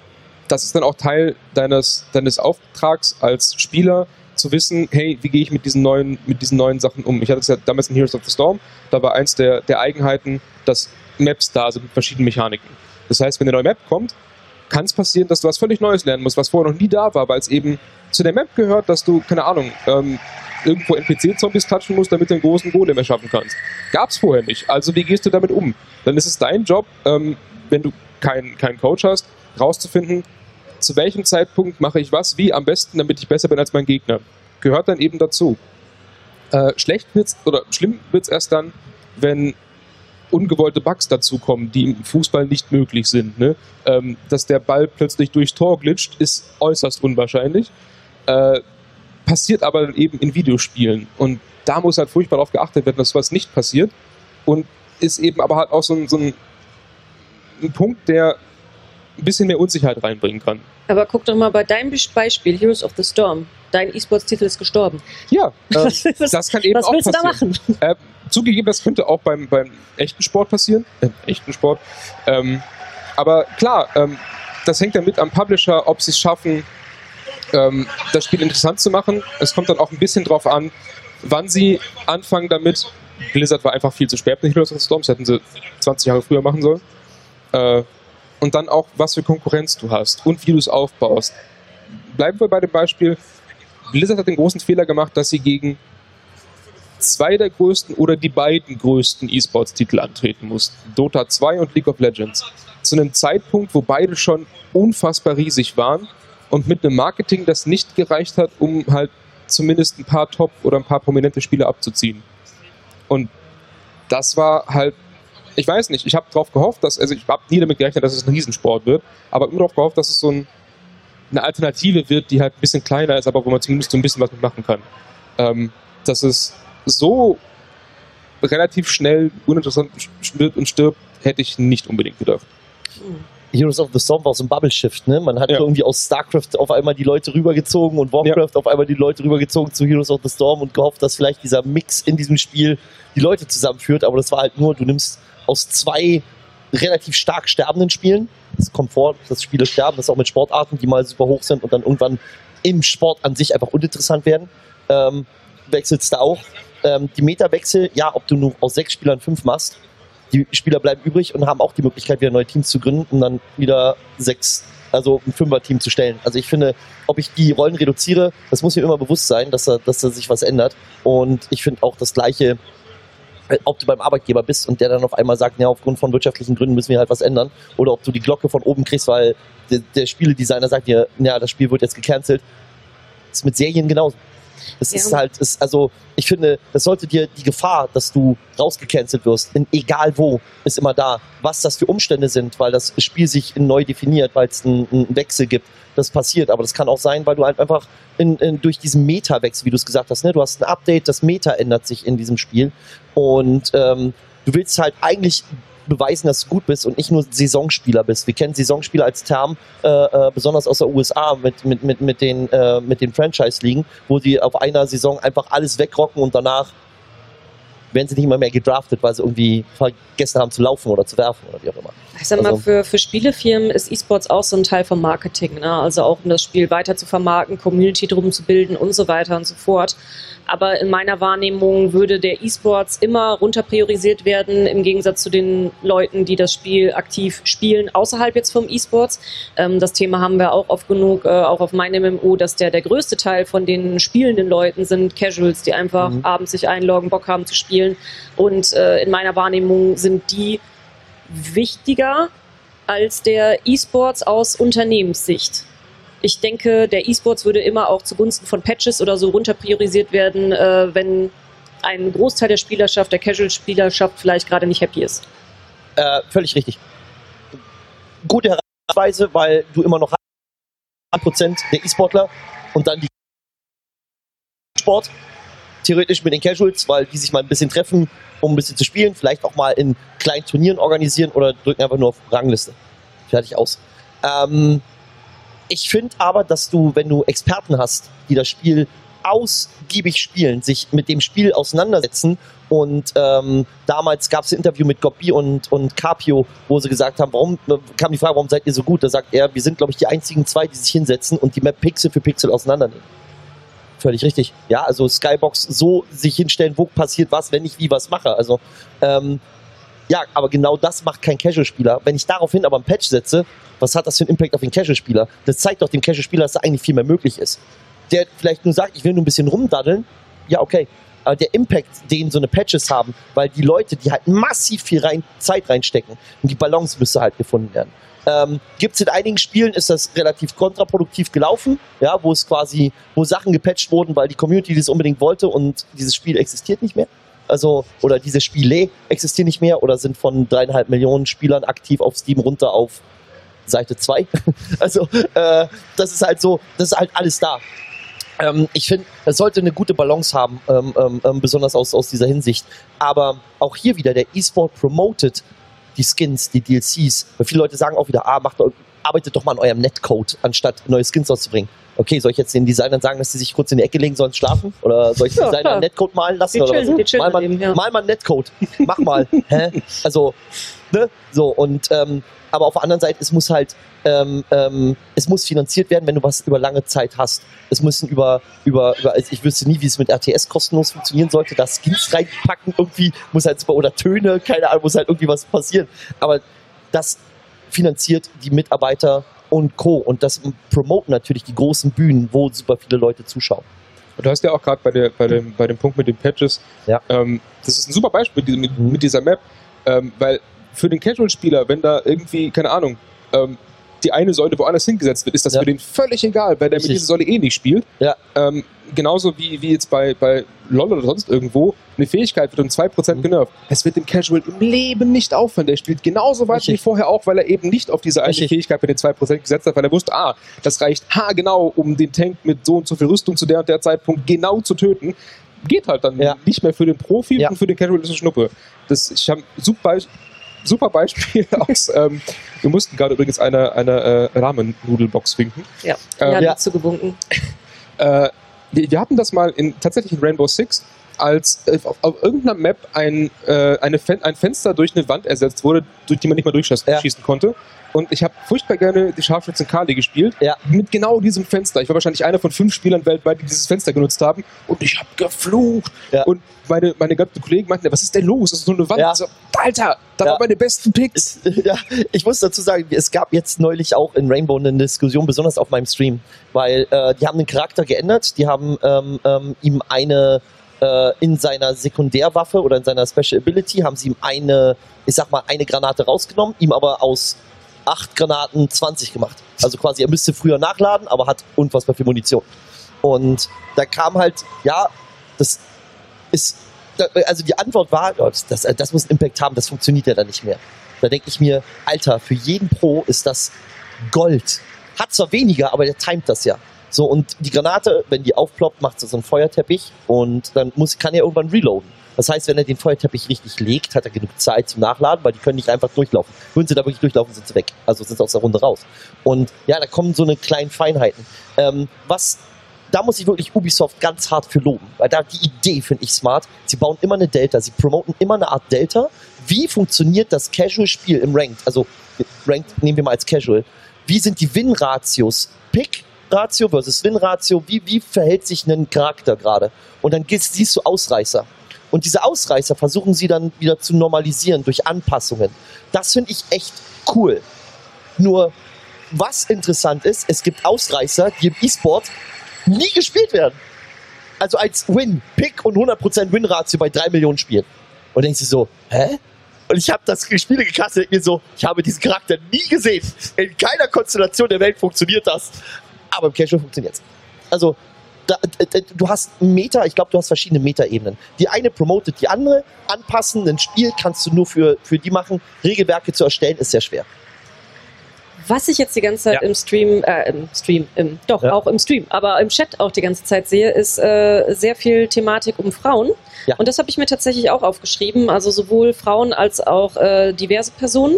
das ist dann auch Teil deines, deines Auftrags als Spieler, zu wissen, hey, wie gehe ich mit diesen neuen, mit diesen neuen Sachen um? Ich hatte es ja damals in Heroes of the Storm, da war eins der, der Eigenheiten, dass Maps da sind mit verschiedenen Mechaniken. Das heißt, wenn eine neue Map kommt, kann es passieren, dass du was völlig Neues lernen musst, was vorher noch nie da war, weil es eben zu der Map gehört, dass du, keine Ahnung, ähm, irgendwo NPC-Zombies touchen musst, damit du einen großen Golem erschaffen kannst. Gab's vorher nicht. Also wie gehst du damit um? Dann ist es dein Job, ähm, wenn du keinen keinen Coach hast, rauszufinden, zu welchem Zeitpunkt mache ich was, wie am besten, damit ich besser bin als mein Gegner. Gehört dann eben dazu. Äh, schlecht wird's oder schlimm wird's erst dann, wenn ungewollte Bugs dazukommen, die im Fußball nicht möglich sind. Ne? Ähm, dass der Ball plötzlich durchs Tor glitscht, ist äußerst unwahrscheinlich. Äh, passiert aber eben in Videospielen. Und da muss halt furchtbar darauf geachtet werden, dass sowas nicht passiert. Und ist eben aber halt auch so ein, so ein ein Punkt, der ein bisschen mehr Unsicherheit reinbringen kann. Aber guck doch mal bei deinem Beispiel, Heroes of the Storm. Dein E-Sports-Titel ist gestorben. Ja, äh, Was, das kann eben was auch willst du da passieren. machen? Äh, zugegeben, das könnte auch beim, beim echten Sport passieren. Äh, echten Sport. Ähm, aber klar, ähm, das hängt damit am Publisher, ob sie es schaffen, ähm, das Spiel interessant zu machen. Es kommt dann auch ein bisschen drauf an, wann sie anfangen damit. Blizzard war einfach viel zu spät mit Heroes of the Storm. Das hätten sie 20 Jahre früher machen sollen. Äh, und dann auch, was für Konkurrenz du hast und wie du es aufbaust. Bleiben wir bei dem Beispiel. Blizzard hat den großen Fehler gemacht, dass sie gegen zwei der größten oder die beiden größten E-Sports-Titel antreten mussten. Dota 2 und League of Legends. Zu einem Zeitpunkt, wo beide schon unfassbar riesig waren und mit einem Marketing, das nicht gereicht hat, um halt zumindest ein paar Top- oder ein paar prominente Spiele abzuziehen. Und das war halt, ich weiß nicht, ich habe darauf gehofft, dass, also ich habe nie damit gerechnet, dass es ein Riesensport wird, aber immer darauf gehofft, dass es so ein, eine Alternative wird, die halt ein bisschen kleiner ist, aber wo man zumindest so ein bisschen was mitmachen kann. Ähm, dass es so relativ schnell uninteressant wird und stirbt, hätte ich nicht unbedingt gedacht. Heroes of the Storm war so ein Bubble Shift, ne? Man hat Ja. irgendwie aus StarCraft auf einmal die Leute rübergezogen und Warcraft auf einmal die Leute rübergezogen zu Heroes of the Storm und gehofft, dass vielleicht dieser Mix in diesem Spiel die Leute zusammenführt, aber das war halt nur, du nimmst aus zwei relativ stark sterbenden Spielen, kommt vor, dass Spiele sterben, das ist auch mit Sportarten, die mal super hoch sind und dann irgendwann im Sport an sich einfach uninteressant werden, ähm, wechselst du auch. Ähm, die Meta-Wechsel, ja, ob du nur aus sechs Spielern fünf machst, die Spieler bleiben übrig und haben auch die Möglichkeit, wieder neue Teams zu gründen und dann wieder sechs, also ein Fünfer-Team zu stellen. Also ich finde, ob ich die Rollen reduziere, das muss mir immer bewusst sein, dass da, dass da sich was ändert. Und ich finde auch das Gleiche, ob du beim Arbeitgeber bist und der dann auf einmal sagt, ja, aufgrund von wirtschaftlichen Gründen müssen wir halt was ändern. Oder ob du die Glocke von oben kriegst, weil der, der Spieledesigner sagt dir, ja, das Spiel wird jetzt gecancelt. Das ist mit Serien genauso. Es Ja. ist halt, ist, also ich finde, das sollte dir die Gefahr, dass du rausgecancelt wirst, in egal wo, ist immer da. Was das für Umstände sind, weil das Spiel sich neu definiert, weil es einen, einen Wechsel gibt, das passiert. Aber das kann auch sein, weil du halt einfach in, in, durch diesen Meta-Wechsel, wie du es gesagt hast, ne, du hast ein Update, das Meta ändert sich in diesem Spiel und ähm, du willst halt eigentlich beweisen, dass du gut bist und nicht nur Saisonspieler bist. Wir kennen Saisonspieler als Term, äh, äh, besonders aus der USA mit, mit, mit, mit den, äh, mit den Franchise-Ligen, wo die auf einer Saison einfach alles wegrocken und danach werden sie nicht mal mehr gedraftet, weil sie irgendwie vergessen haben zu laufen oder zu werfen oder wie auch immer. Ich sag mal, Also- für, für Spielefirmen ist E-Sports auch so ein Teil vom Marketing. Ne? Also auch um das Spiel weiter zu vermarkten, Community drum zu bilden und so weiter und so fort. Aber in meiner Wahrnehmung würde der E-Sports immer runter priorisiert werden, im Gegensatz zu den Leuten, die das Spiel aktiv spielen, außerhalb jetzt vom E-Sports. Ähm, das Thema haben wir auch oft genug, äh, auch auf meinem MMO, dass der, der größte Teil von den spielenden Leuten sind Casuals, die einfach Mhm. abends sich einloggen, Bock haben zu spielen. Und äh, in meiner Wahrnehmung sind die wichtiger als der E-Sports aus Unternehmenssicht. Ich denke, der E-Sports würde immer auch zugunsten von Patches oder so runter priorisiert werden, äh, wenn ein Großteil der Spielerschaft, der Casual-Spielerschaft vielleicht gerade nicht happy ist. Äh, völlig richtig. Gute Herangehensweise, weil du immer noch 1% der E-Sportler und dann die Sport, theoretisch mit den Casuals, weil die sich mal ein bisschen treffen, um ein bisschen zu spielen, vielleicht auch mal in kleinen Turnieren organisieren oder drücken einfach nur auf Rangliste. Fertig aus. Ähm, ich finde aber, dass du, wenn du Experten hast, die das Spiel ausgiebig spielen, sich mit dem Spiel auseinandersetzen und ähm, damals gab es ein Interview mit Goppi und, und Capio, wo sie gesagt haben, warum kam die Frage, warum seid ihr so gut? Da sagt er, wir sind, glaube ich, die einzigen zwei, die sich hinsetzen und die Map Pixel für Pixel auseinandernehmen. Völlig richtig. Ja, also Skybox so sich hinstellen, wo passiert was, wenn ich wie was mache. Also, ähm, ja, aber genau das macht kein Casual-Spieler. Wenn ich daraufhin aber ein Patch setze, was hat das für einen Impact auf den Casual-Spieler? Das zeigt doch dem Casual-Spieler, dass da eigentlich viel mehr möglich ist. Der vielleicht nur sagt, ich will nur ein bisschen rumdaddeln, ja, okay. Aber der Impact, den so eine Patches haben, weil die Leute, die halt massiv viel rein, Zeit reinstecken und die Balance müsste halt gefunden werden. Ähm, Gibt es in einigen Spielen, ist das relativ kontraproduktiv gelaufen, ja, wo es quasi, wo Sachen gepatcht wurden, weil die Community das unbedingt wollte und dieses Spiel existiert nicht mehr. Also, oder diese Spiele existieren nicht mehr oder sind von dreieinhalb Millionen Spielern aktiv auf Steam runter auf Seite 2. Also, äh, das ist halt so, das ist halt alles da. Ähm, ich finde, es sollte eine gute Balance haben, ähm, ähm, ähm, besonders aus, aus dieser Hinsicht. Aber auch hier wieder, der E-Sport promotet die Skins, die DLCs. Weil viele Leute sagen auch wieder, ah, macht, arbeitet doch mal an eurem Netcode, anstatt neue Skins auszubringen. Okay, soll ich jetzt den Designern sagen, dass sie sich kurz in die Ecke legen sollen, schlafen? Oder soll ich den Ja, Designer klar. einen Netcode malen lassen? Die oder chillen- was? mal, mal, daneben, ja. mal mal einen Netcode. Mach mal. Hä? Also, ne? So, und, ähm, aber auf der anderen Seite, es muss halt, ähm, ähm, es muss finanziert werden, wenn du was über lange Zeit hast. Es müssen über, über, über also ich wüsste nie, wie es mit RTS kostenlos funktionieren sollte, da Skins reinpacken, irgendwie muss halt super, oder Töne, keine Ahnung, muss halt irgendwie was passieren. Aber das finanziert die Mitarbeiter und Co. Und das promoten natürlich die großen Bühnen, wo super viele Leute zuschauen. Und du hast ja auch gerade bei, der- bei, dem, bei dem Punkt mit den Patches, Ja. ähm, das ist ein super Beispiel mit, mit, Mhm. mit dieser Map, ähm, weil für den Casual-Spieler, wenn da irgendwie, keine Ahnung, ähm, die eine Säule woanders hingesetzt wird, ist das Ja. für den völlig egal, weil der mit dieser Säule eh nicht spielt. Ja. Ähm, genauso wie, wie jetzt bei, bei LOL oder sonst irgendwo, eine Fähigkeit wird um 2% Mhm. genervt. Es wird dem Casual im Leben nicht auffallen. Der spielt genauso weit Richtig. wie vorher auch, weil er eben nicht auf diese eine Richtig. Fähigkeit mit den 2% gesetzt hat, weil er wusste, ah, das reicht haargenau, um den Tank mit so und so viel Rüstung zu der und der Zeitpunkt genau zu töten. Geht halt dann Ja. nicht mehr für den Profi Ja. und für den Casual ist es Schnuppe. Das, ich habe super, super Beispiel aus. Ähm, wir mussten gerade übrigens eine, eine äh, Ramen-Nudelbox finden. Ja, Ähm, ja. dazu gewunken. äh, wir, wir hatten das mal in, tatsächlich in Rainbow Six, als äh, auf, auf irgendeiner Map ein, äh, eine Fen ein Fenster durch eine Wand ersetzt wurde, durch die man nicht mehr durchschießen Ja. konnte. Und ich habe furchtbar gerne die Scharfschützen Kali gespielt. Ja. Mit genau diesem Fenster. Ich war wahrscheinlich einer von fünf Spielern weltweit, die dieses Fenster genutzt haben. Und ich habe geflucht. Ja. Und meine, meine ganzen Kollegen meinten, was ist denn los? Das ist nur eine Wand. Ja. So, Alter, da Ja. waren meine besten Picks. ja, ich muss dazu sagen, es gab jetzt neulich auch in Rainbow eine Diskussion, besonders auf meinem Stream, weil äh, die haben den Charakter geändert, die haben ähm, ähm, ihm eine äh, in seiner Sekundärwaffe oder in seiner Special Ability haben sie ihm eine, ich sag mal, eine Granate rausgenommen, ihm aber aus acht Granaten 20 gemacht. Also quasi, er müsste früher nachladen, aber hat unfassbar viel Munition. Und da kam halt, ja, das ist, also die Antwort war, oh, das, das, das muss Impact haben, das funktioniert ja dann nicht mehr. Da denke ich mir, Alter, für jeden Pro ist das Gold. Hat zwar weniger, aber der timet das ja. So, und die Granate, wenn die aufploppt, macht sie so einen Feuerteppich und dann muss, kann er irgendwann reloaden. Das heißt, wenn er den Feuerteppich richtig legt, hat er genug Zeit zum Nachladen, weil die können nicht einfach durchlaufen. Würden sie da wirklich durchlaufen, sind sie weg. Also sind sie aus der Runde raus. Und ja, da kommen so eine kleinen Feinheiten. Ähm, was, da muss ich wirklich Ubisoft ganz hart für loben, weil da die Idee finde ich smart. Sie bauen immer eine Delta, sie promoten immer eine Art Delta. Wie funktioniert das Casual-Spiel im Ranked? Also Ranked nehmen wir mal als Casual. Wie sind die Win-Ratios? Pick-Ratio versus Win-Ratio. Wie, wie verhält sich ein Charakter gerade? Und dann siehst du Ausreißer. Und diese Ausreißer versuchen sie dann wieder zu normalisieren durch Anpassungen. Das finde ich echt cool. Nur, was interessant ist, es gibt Ausreißer, die im E-Sport nie gespielt werden. Also als Win, Pick und 100% Win-Ratio bei 3 Millionen Spielen. Und denkst du so, hä? Und ich habe das Spiele gekastet und mir so, ich habe diesen Charakter nie gesehen. In keiner Konstellation der Welt funktioniert das. Aber im Casual funktioniert's. Also, da, da, du hast Meta, ich glaube, du hast verschiedene Meta-Ebenen. Die eine promotet die andere, anpassen, ein Spiel kannst du nur für, für die machen. Regelwerke zu erstellen ist sehr schwer. Was ich jetzt die ganze Zeit Ja. im Stream, äh, im Stream, im, doch, Ja. auch im Stream, aber im Chat auch die ganze Zeit sehe, ist äh, sehr viel Thematik um Frauen. Ja. Und das habe ich mir tatsächlich auch aufgeschrieben. Also sowohl Frauen als auch äh, diverse Personen.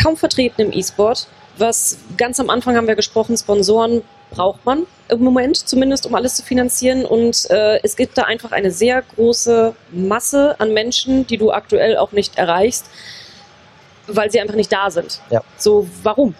Kaum vertreten im E-Sport. Was ganz am Anfang haben wir gesprochen, Sponsoren braucht man im Moment zumindest, um alles zu finanzieren. Und äh, es gibt da einfach eine sehr große Masse an Menschen, die du aktuell auch nicht erreichst, weil sie einfach nicht da sind. Ja. So, warum?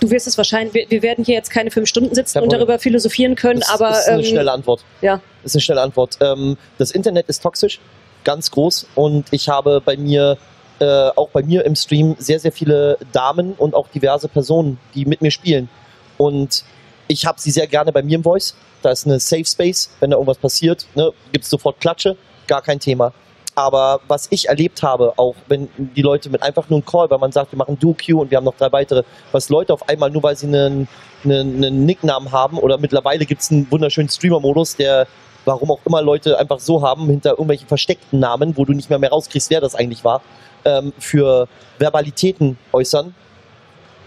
Du wirst es wahrscheinlich, wir, wir werden hier jetzt keine fünf Stunden sitzen Kein und darüber philosophieren können, Das aber ist eine ähm, schnelle Antwort. ja. Das ist eine schnelle Antwort. Ähm, das Internet ist toxisch, ganz groß. Und ich habe bei mir, äh, auch bei mir im Stream, sehr, sehr viele Damen und auch diverse Personen, die mit mir spielen. Und ich habe sie sehr gerne bei mir im Voice. Da ist eine Safe Space. Wenn da irgendwas passiert, ne, gibt es sofort Klatsche. Gar kein Thema. Aber was ich erlebt habe, auch wenn die Leute mit einfach nur einem Call, weil man sagt, wir machen Duo-Q und wir haben noch drei weitere, was Leute auf einmal, nur weil sie einen, einen, einen Nicknamen haben oder mittlerweile gibt es einen wunderschönen Streamer-Modus, der warum auch immer Leute einfach so haben, hinter irgendwelchen versteckten Namen, wo du nicht mehr mehr rauskriegst, wer das eigentlich war, ähm, für Verbalitäten äußern.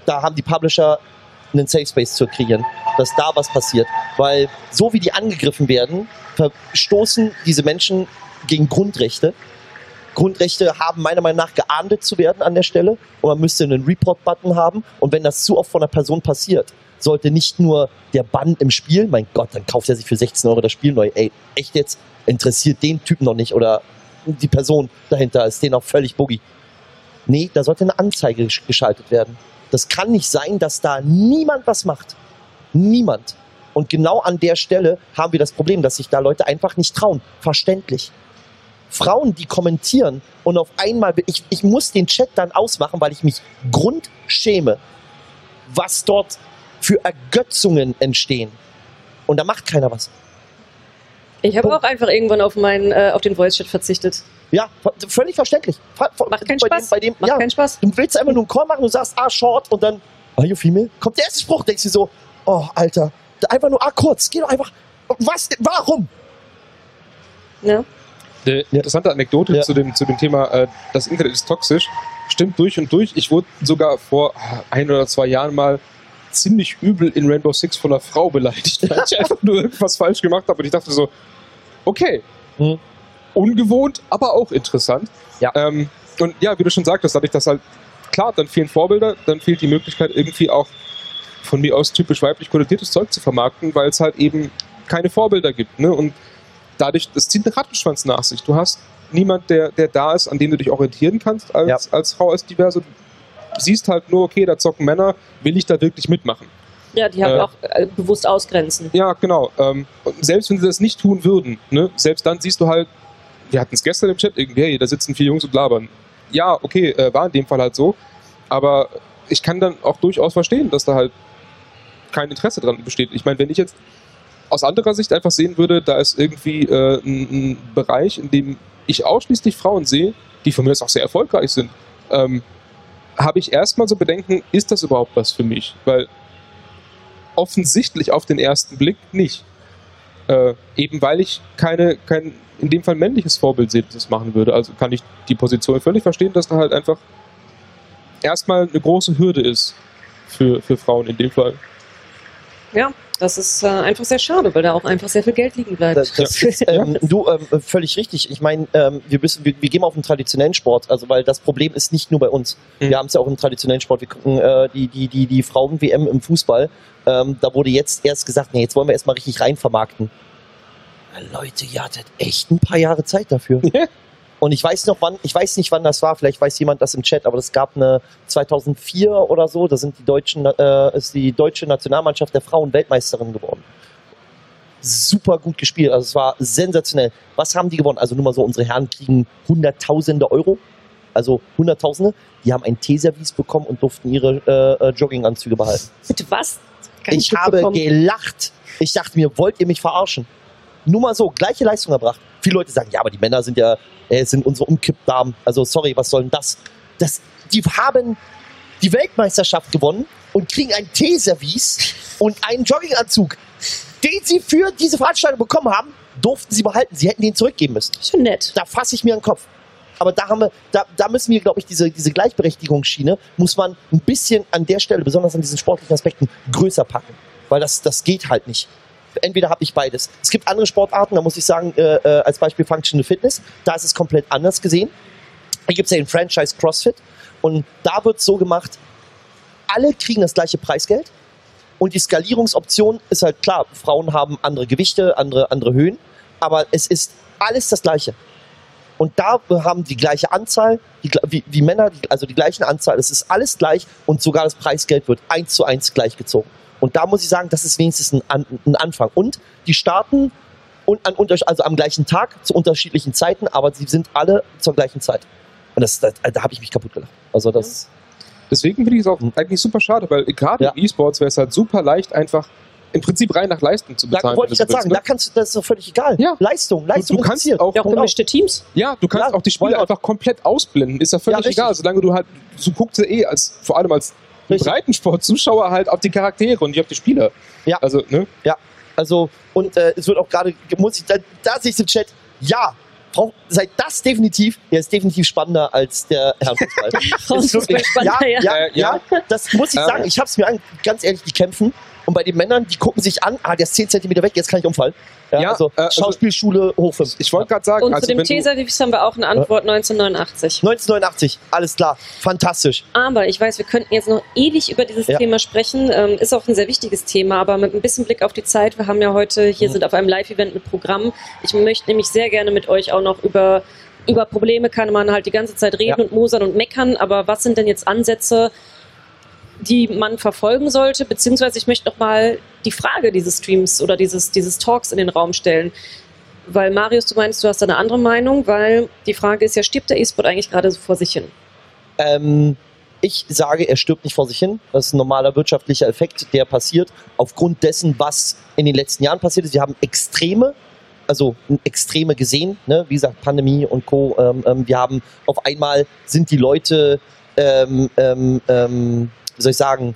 Da haben die Publisher einen Safe Space zu kreieren, dass da was passiert. Weil so wie die angegriffen werden, verstoßen diese Menschen gegen Grundrechte Grundrechte haben meiner Meinung nach geahndet zu werden an der Stelle und man müsste einen Report-Button haben und wenn das zu oft von einer Person passiert, sollte nicht nur der Bann im Spiel, mein Gott, dann kauft er sich für 16 Euro das Spiel neu, ey, echt jetzt, interessiert den Typen noch nicht oder die Person dahinter ist denen auch völlig boogie. Nee, da sollte eine Anzeige gesch- geschaltet werden. Das kann nicht sein, dass da niemand was macht. Niemand. Und genau an der Stelle haben wir das Problem, dass sich da Leute einfach nicht trauen. Verständlich. Frauen, die kommentieren und auf einmal, ich, ich muss den Chat dann ausmachen, weil ich mich grundschäme, was dort für Ergötzungen entstehen. Und da macht keiner was. Ich habe auch einfach irgendwann auf, meinen, äh, auf den Voice-Chat verzichtet. Ja, völlig verständlich. Ver- ver- Macht keinen bei Spaß. Dem, bei dem, Macht ja, keinen Spaß. du willst einfach nur einen Call machen, du sagst, ah, short und dann, are you female? Kommt der erste Spruch, denkst du so, oh, Alter, einfach nur, ah, kurz, geh doch einfach, was, warum? Ja. Eine interessante Anekdote Ja. zu, dem, zu dem Thema, äh, das Internet ist toxisch, stimmt durch und durch. Ich wurde sogar vor ein oder zwei Jahren mal ziemlich übel in Rainbow Six von einer Frau beleidigt, weil ich einfach nur irgendwas falsch gemacht habe und ich dachte so, okay, Hm. ungewohnt, aber auch interessant. Ja. Ähm, und ja, wie du schon sagtest, dadurch, dass halt, klar, dann fehlen Vorbilder, dann fehlt die Möglichkeit irgendwie auch von mir aus typisch weiblich konnotiertes Zeug zu vermarkten, weil es halt eben keine Vorbilder gibt. Ne? Und dadurch, das zieht einen Rattenschwanz nach sich. Du hast niemand, der, der da ist, an dem du dich orientieren kannst als, Ja. als Frau, als Diverse. Siehst halt nur, okay, da zocken Männer, will ich da wirklich mitmachen? Ja, die haben Äh. auch äh, bewusst ausgrenzen. Ja, genau. Ähm, selbst wenn sie das nicht tun würden, ne, selbst dann siehst du halt, wir hatten es gestern im Chat irgendwie, hey, da sitzen vier Jungs und labern. Ja, okay, äh, war in dem Fall halt so. Aber ich kann dann auch durchaus verstehen, dass da halt kein Interesse dran besteht. Ich meine, wenn ich jetzt aus anderer Sicht einfach sehen würde, da ist irgendwie äh, ein, ein Bereich, in dem ich ausschließlich Frauen sehe, die von mir aus auch sehr erfolgreich sind, ähm, habe ich erstmal so Bedenken, ist das überhaupt was für mich? Weil offensichtlich auf den ersten Blick nicht. Äh, eben weil ich keine, kein, in dem Fall männliches Vorbild sehe, das machen würde. Also kann ich die Position völlig verstehen, dass da halt einfach erstmal eine große Hürde ist für, für Frauen in dem Fall. Ja, das ist äh, einfach sehr schade, weil da auch einfach sehr viel Geld liegen bleibt. Das, das ist, ähm, du, ähm, völlig richtig. Ich meine, ähm, wir, müssen, wir, wir gehen auf den traditionellen Sport, also weil das Problem ist nicht nur bei uns. Mhm. Wir haben es ja auch im traditionellen Sport. Wir gucken äh, die, die, die, die Frauen-WM im Fußball. Ähm, da wurde jetzt erst gesagt, nee, jetzt wollen wir erstmal richtig rein vermarkten. Leute, ihr hattet echt ein paar Jahre Zeit dafür. Und ich weiß noch wann, ich weiß nicht wann das war, vielleicht weiß jemand das im Chat, aber es gab eine 2004 oder so, da sind die deutschen, äh, ist die deutsche Nationalmannschaft der Frauen Weltmeisterin geworden. Super gut gespielt, also es war sensationell. Was haben die gewonnen? Also nur mal so, unsere Herren kriegen Hunderttausende Euro, also Hunderttausende. Die haben ein Teeservice bekommen und durften ihre äh, äh, Jogginganzüge behalten. Bitte was? Kann Ich habe mitbekommen. gelacht. Ich dachte mir, wollt ihr mich verarschen? Nur mal so, gleiche Leistung erbracht. Viele Leute sagen, ja, aber die Männer sind ja, äh, sind unsere Umkippdamen. Also sorry, was soll denn das? das? Die haben die Weltmeisterschaft gewonnen und kriegen ein Teeservice und einen Jogginganzug, den sie für diese Veranstaltung bekommen haben, durften sie behalten. Sie hätten den zurückgeben müssen. Schon nett. Da fasse ich mir an den Kopf. Aber da haben wir, da, da müssen wir, glaube ich, diese, diese Gleichberechtigungsschiene muss man ein bisschen an der Stelle, besonders an diesen sportlichen Aspekten, größer packen. Weil das, das geht halt nicht. Entweder habe ich beides. Es gibt andere Sportarten, da muss ich sagen, äh, äh, als Beispiel Functional Fitness, da ist es komplett anders gesehen. Da gibt es ja den Franchise CrossFit und da wird es so gemacht, alle kriegen das gleiche Preisgeld und die Skalierungsoption ist halt klar, Frauen haben andere Gewichte, andere, andere Höhen, aber es ist alles das gleiche. Und da haben die gleiche Anzahl, die, wie, wie Männer, also die gleichen Anzahl, es ist alles gleich und sogar das Preisgeld wird eins zu eins gleichgezogen. Und da muss ich sagen, das ist wenigstens ein, An ein Anfang. Und die starten und an, also am gleichen Tag zu unterschiedlichen Zeiten, aber sie sind alle zur gleichen Zeit. Und das, das, da habe ich mich kaputt gelacht. Also das, Deswegen finde ich es auch Mhm. eigentlich super schade, weil gerade Ja. im E-Sports wäre es halt super leicht, einfach im Prinzip rein nach Leistung zu da bezahlen. wollte ich gerade sagen, willst, da kannst du, das ist doch völlig egal. Ja. Leistung, ne? Leistung du, du kannst auch Ja, auch gemischte Teams. Ja, du kannst Ja, auch die Spiele einfach komplett ausblenden. Ist ja völlig egal, solange du halt, du guckst ja eh als, vor allem als Richtig. Breitensport-Zuschauer halt auf die Charaktere und nicht auf die Spieler. Ja. Also, ne? Also, und äh, es wird auch gerade, muss ich, da, da sehe ich im Chat, ja, brauch, seid das definitiv, der ist definitiv spannender als der Herrenfußball. Ja, ja, Äh, ja, ja. das muss ich Ja. sagen. Ich habe es mir an, ganz ehrlich, die kämpfen. Und bei den Männern, die gucken sich an, ah, der ist 10 cm weg, jetzt kann ich umfallen. Ja, Ja, also äh, also- Schauspielschule hoch 5. Ich wollte gerade sagen, Und also zu dem Tesafix haben wir auch eine Antwort 1989. 1989, alles klar, fantastisch. Aber ich weiß, wir könnten jetzt noch ewig über dieses Ja. Thema sprechen. Ähm, ist auch ein sehr wichtiges Thema, aber mit ein bisschen Blick auf die Zeit. Wir haben ja heute, hier Mhm. sind auf einem Live-Event mit Programm. Ich möchte nämlich sehr gerne mit euch auch noch über, über Probleme kann man halt die ganze Zeit reden Ja. und mosern und meckern. Aber was sind denn jetzt Ansätze, die man verfolgen sollte? Beziehungsweise ich möchte noch mal die Frage dieses Streams oder dieses, dieses Talks in den Raum stellen. Weil Marius, du meinst, du hast eine andere Meinung, weil die Frage ist ja, stirbt der E-Sport eigentlich gerade so vor sich hin? Ähm, ich sage, er stirbt nicht vor sich hin. Das ist ein normaler wirtschaftlicher Effekt, der passiert aufgrund dessen, was in den letzten Jahren passiert ist. Wir haben Extreme, also Extreme gesehen, ne? wie gesagt, Pandemie und Co. Ähm, ähm, wir haben auf einmal sind die Leute, ähm, ähm, ähm, wie soll ich sagen,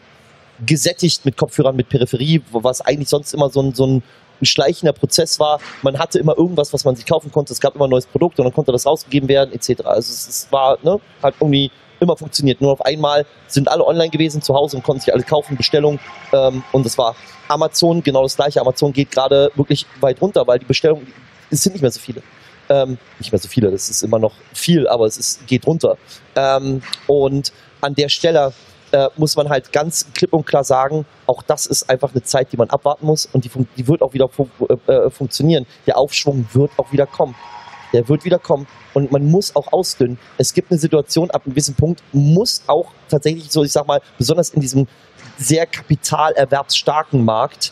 gesättigt mit Kopfhörern, mit Peripherie, was eigentlich sonst immer so ein, so ein schleichender Prozess war. Man hatte immer irgendwas, was man sich kaufen konnte. Es gab immer ein neues Produkt und dann konnte das rausgegeben werden, etc. Also es, es war, ne, hat irgendwie immer funktioniert. Nur auf einmal sind alle online gewesen zu Hause und konnten sich alles kaufen, Bestellung. Ähm, und das war Amazon, genau das gleiche. Amazon geht gerade wirklich weit runter, weil die Bestellungen, es sind nicht mehr so viele. Ähm, nicht mehr so viele, das ist immer noch viel, aber es ist, geht runter. Ähm, und an der Stelle äh, muss man halt ganz klipp und klar sagen, auch das ist einfach eine Zeit, die man abwarten muss und die, die wird auch wieder fun äh, äh, funktionieren. Der Aufschwung wird auch wieder kommen. Der wird wieder kommen und man muss auch ausdünnen. Es gibt eine Situation, ab einem gewissen Punkt muss auch tatsächlich so, ich sag mal, besonders in diesem sehr kapitalerwerbsstarken Markt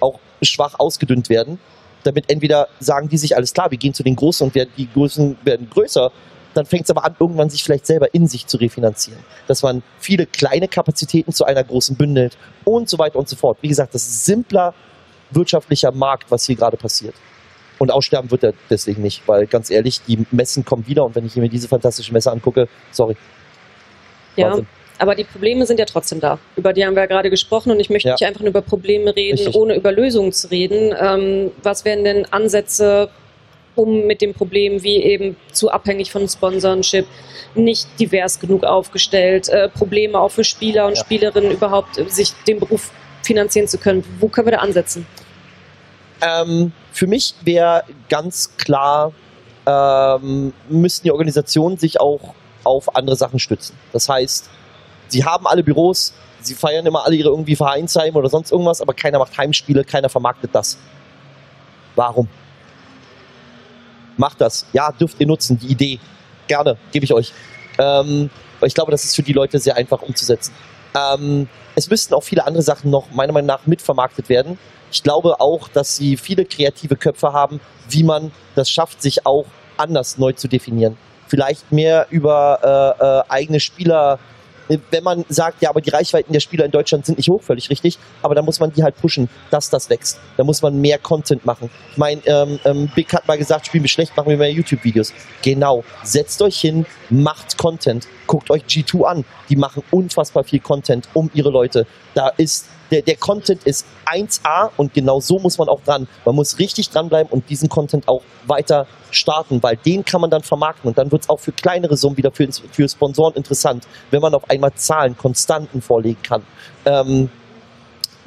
auch schwach ausgedünnt werden, damit entweder sagen die sich, alles klar, wir gehen zu den Großen und werden, die Größen werden größer, dann fängt es aber an, irgendwann sich vielleicht selber in sich zu refinanzieren. Dass man viele kleine Kapazitäten zu einer großen bündelt und so weiter und so fort. Wie gesagt, das ist simpler wirtschaftlicher Markt, was hier gerade passiert. Und aussterben wird er deswegen nicht, weil ganz ehrlich, die Messen kommen wieder und wenn ich mir diese fantastische Messe angucke, sorry. Ja, Wahnsinn. aber die Probleme sind ja trotzdem da. Über die haben wir ja gerade gesprochen und ich möchte Ja. nicht einfach nur über Probleme reden, Richtig. ohne über Lösungen zu reden. Ähm, was wären denn Ansätze, um mit dem Problem wie eben zu abhängig von Sponsorship, nicht divers genug aufgestellt, äh, Probleme auch für Spieler und Ja. Spielerinnen überhaupt, äh, sich den Beruf finanzieren zu können? Wo können wir da ansetzen? Ähm, für mich wäre ganz klar, ähm, müssten die Organisationen sich auch auf andere Sachen stützen. Das heißt, sie haben alle Büros, sie feiern immer alle ihre irgendwie Vereinsheim oder sonst irgendwas, aber keiner macht Heimspiele, keiner vermarktet das. Warum? Macht das. Ja, dürft ihr nutzen, die Idee. Gerne, gebe ich euch. Ähm, weil ich glaube, das ist für die Leute sehr einfach umzusetzen. Ähm, es müssten auch viele andere Sachen noch meiner Meinung nach mitvermarktet werden. Ich glaube auch, dass sie viele kreative Köpfe haben, wie man das schafft, sich auch anders neu zu definieren. Vielleicht mehr über äh, äh, eigene Spieler. Wenn man sagt, ja, aber die Reichweiten der Spieler in Deutschland sind nicht hoch, völlig richtig, aber da muss man die halt pushen, dass das wächst. Da muss man mehr Content machen. Ich meine, ähm, ähm, Big hat mal gesagt, spielen wir schlecht, machen wir mehr YouTube-Videos. Genau. Setzt euch hin, macht Content. Guckt euch G2 an. Die machen unfassbar viel Content um ihre Leute. Da ist der, der Content ist 1A und genau so muss man auch dran. Man muss richtig dranbleiben und diesen Content auch weiter starten, weil den kann man dann vermarkten und dann wird es auch für kleinere Summen wieder für, für Sponsoren interessant, wenn man auf einmal Zahlen, Konstanten vorlegen kann. Ähm,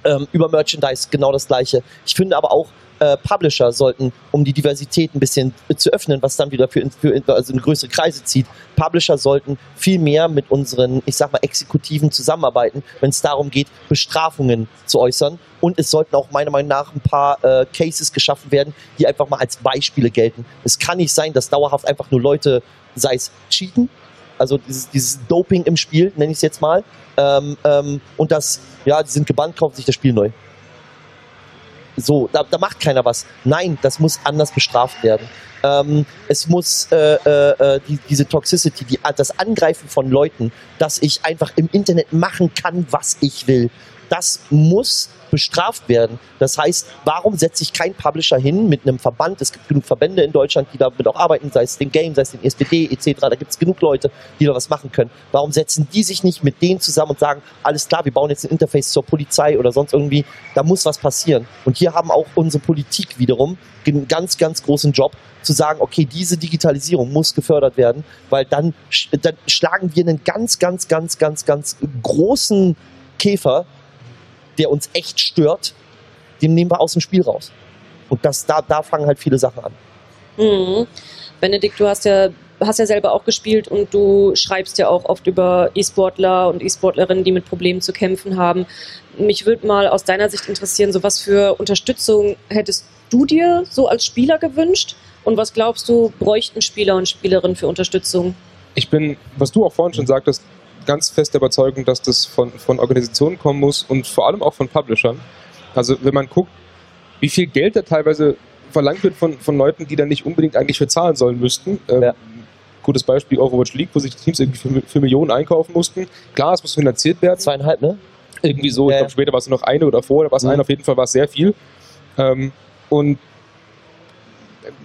ähm, über Merchandise genau das gleiche. Ich finde aber auch, äh, Publisher sollten, um die Diversität ein bisschen zu öffnen, was dann wieder für, für also in größere Kreise zieht, Publisher sollten viel mehr mit unseren, ich sag mal, Exekutiven zusammenarbeiten, wenn es darum geht, Bestrafungen zu äußern. Und es sollten auch meiner Meinung nach ein paar äh, Cases geschaffen werden, die einfach mal als Beispiele gelten. Es kann nicht sein, dass dauerhaft einfach nur Leute, sei es cheaten, also dieses, dieses Doping im Spiel, nenne ich es jetzt mal, ähm, ähm, und das, ja, die sind gebannt, kaufen sich das Spiel neu. So, da, da macht keiner was. Nein, das muss anders bestraft werden. Ähm, es muss äh, äh, äh, die, diese Toxicity, die, das Angreifen von Leuten, dass ich einfach im Internet machen kann, was ich will, das muss bestraft werden. Das heißt, warum setzt sich kein Publisher hin mit einem Verband? Es gibt genug Verbände in Deutschland, die damit auch arbeiten, sei es den Game, sei es den SPD etc. Da gibt es genug Leute, die da was machen können. Warum setzen die sich nicht mit denen zusammen und sagen, alles klar, wir bauen jetzt ein Interface zur Polizei oder sonst irgendwie, da muss was passieren. Und hier haben auch unsere Politik wiederum einen ganz, ganz großen Job, zu sagen, okay, diese Digitalisierung muss gefördert werden, weil dann, dann schlagen wir einen ganz, ganz, ganz, ganz, ganz großen Käfer, der uns echt stört, den nehmen wir aus dem Spiel raus. Und das, da, da fangen halt viele Sachen an. Mhm. Benedikt, du hast ja, hast ja selber auch gespielt und du schreibst ja auch oft über E-Sportler und E-Sportlerinnen, die mit Problemen zu kämpfen haben. Mich würde mal aus deiner Sicht interessieren, so was für Unterstützung hättest du dir so als Spieler gewünscht? Und was glaubst du, bräuchten Spieler und Spielerinnen für Unterstützung? Ich bin, was du auch vorhin schon sagtest, ganz fest der Überzeugung, dass das von, von Organisationen kommen muss und vor allem auch von Publishern. Also wenn man guckt, wie viel Geld da teilweise verlangt wird von, von Leuten, die da nicht unbedingt eigentlich für zahlen sollen müssten. Ähm, Ja. Gutes Beispiel Overwatch League, wo sich die Teams irgendwie für, für Millionen einkaufen mussten. Klar, es muss finanziert werden. Zweieinhalb, ne? Irgendwie so, ich Ja. glaube später war es noch eine oder vorher war es Mhm. eine, auf jeden Fall war es sehr viel. Ähm, und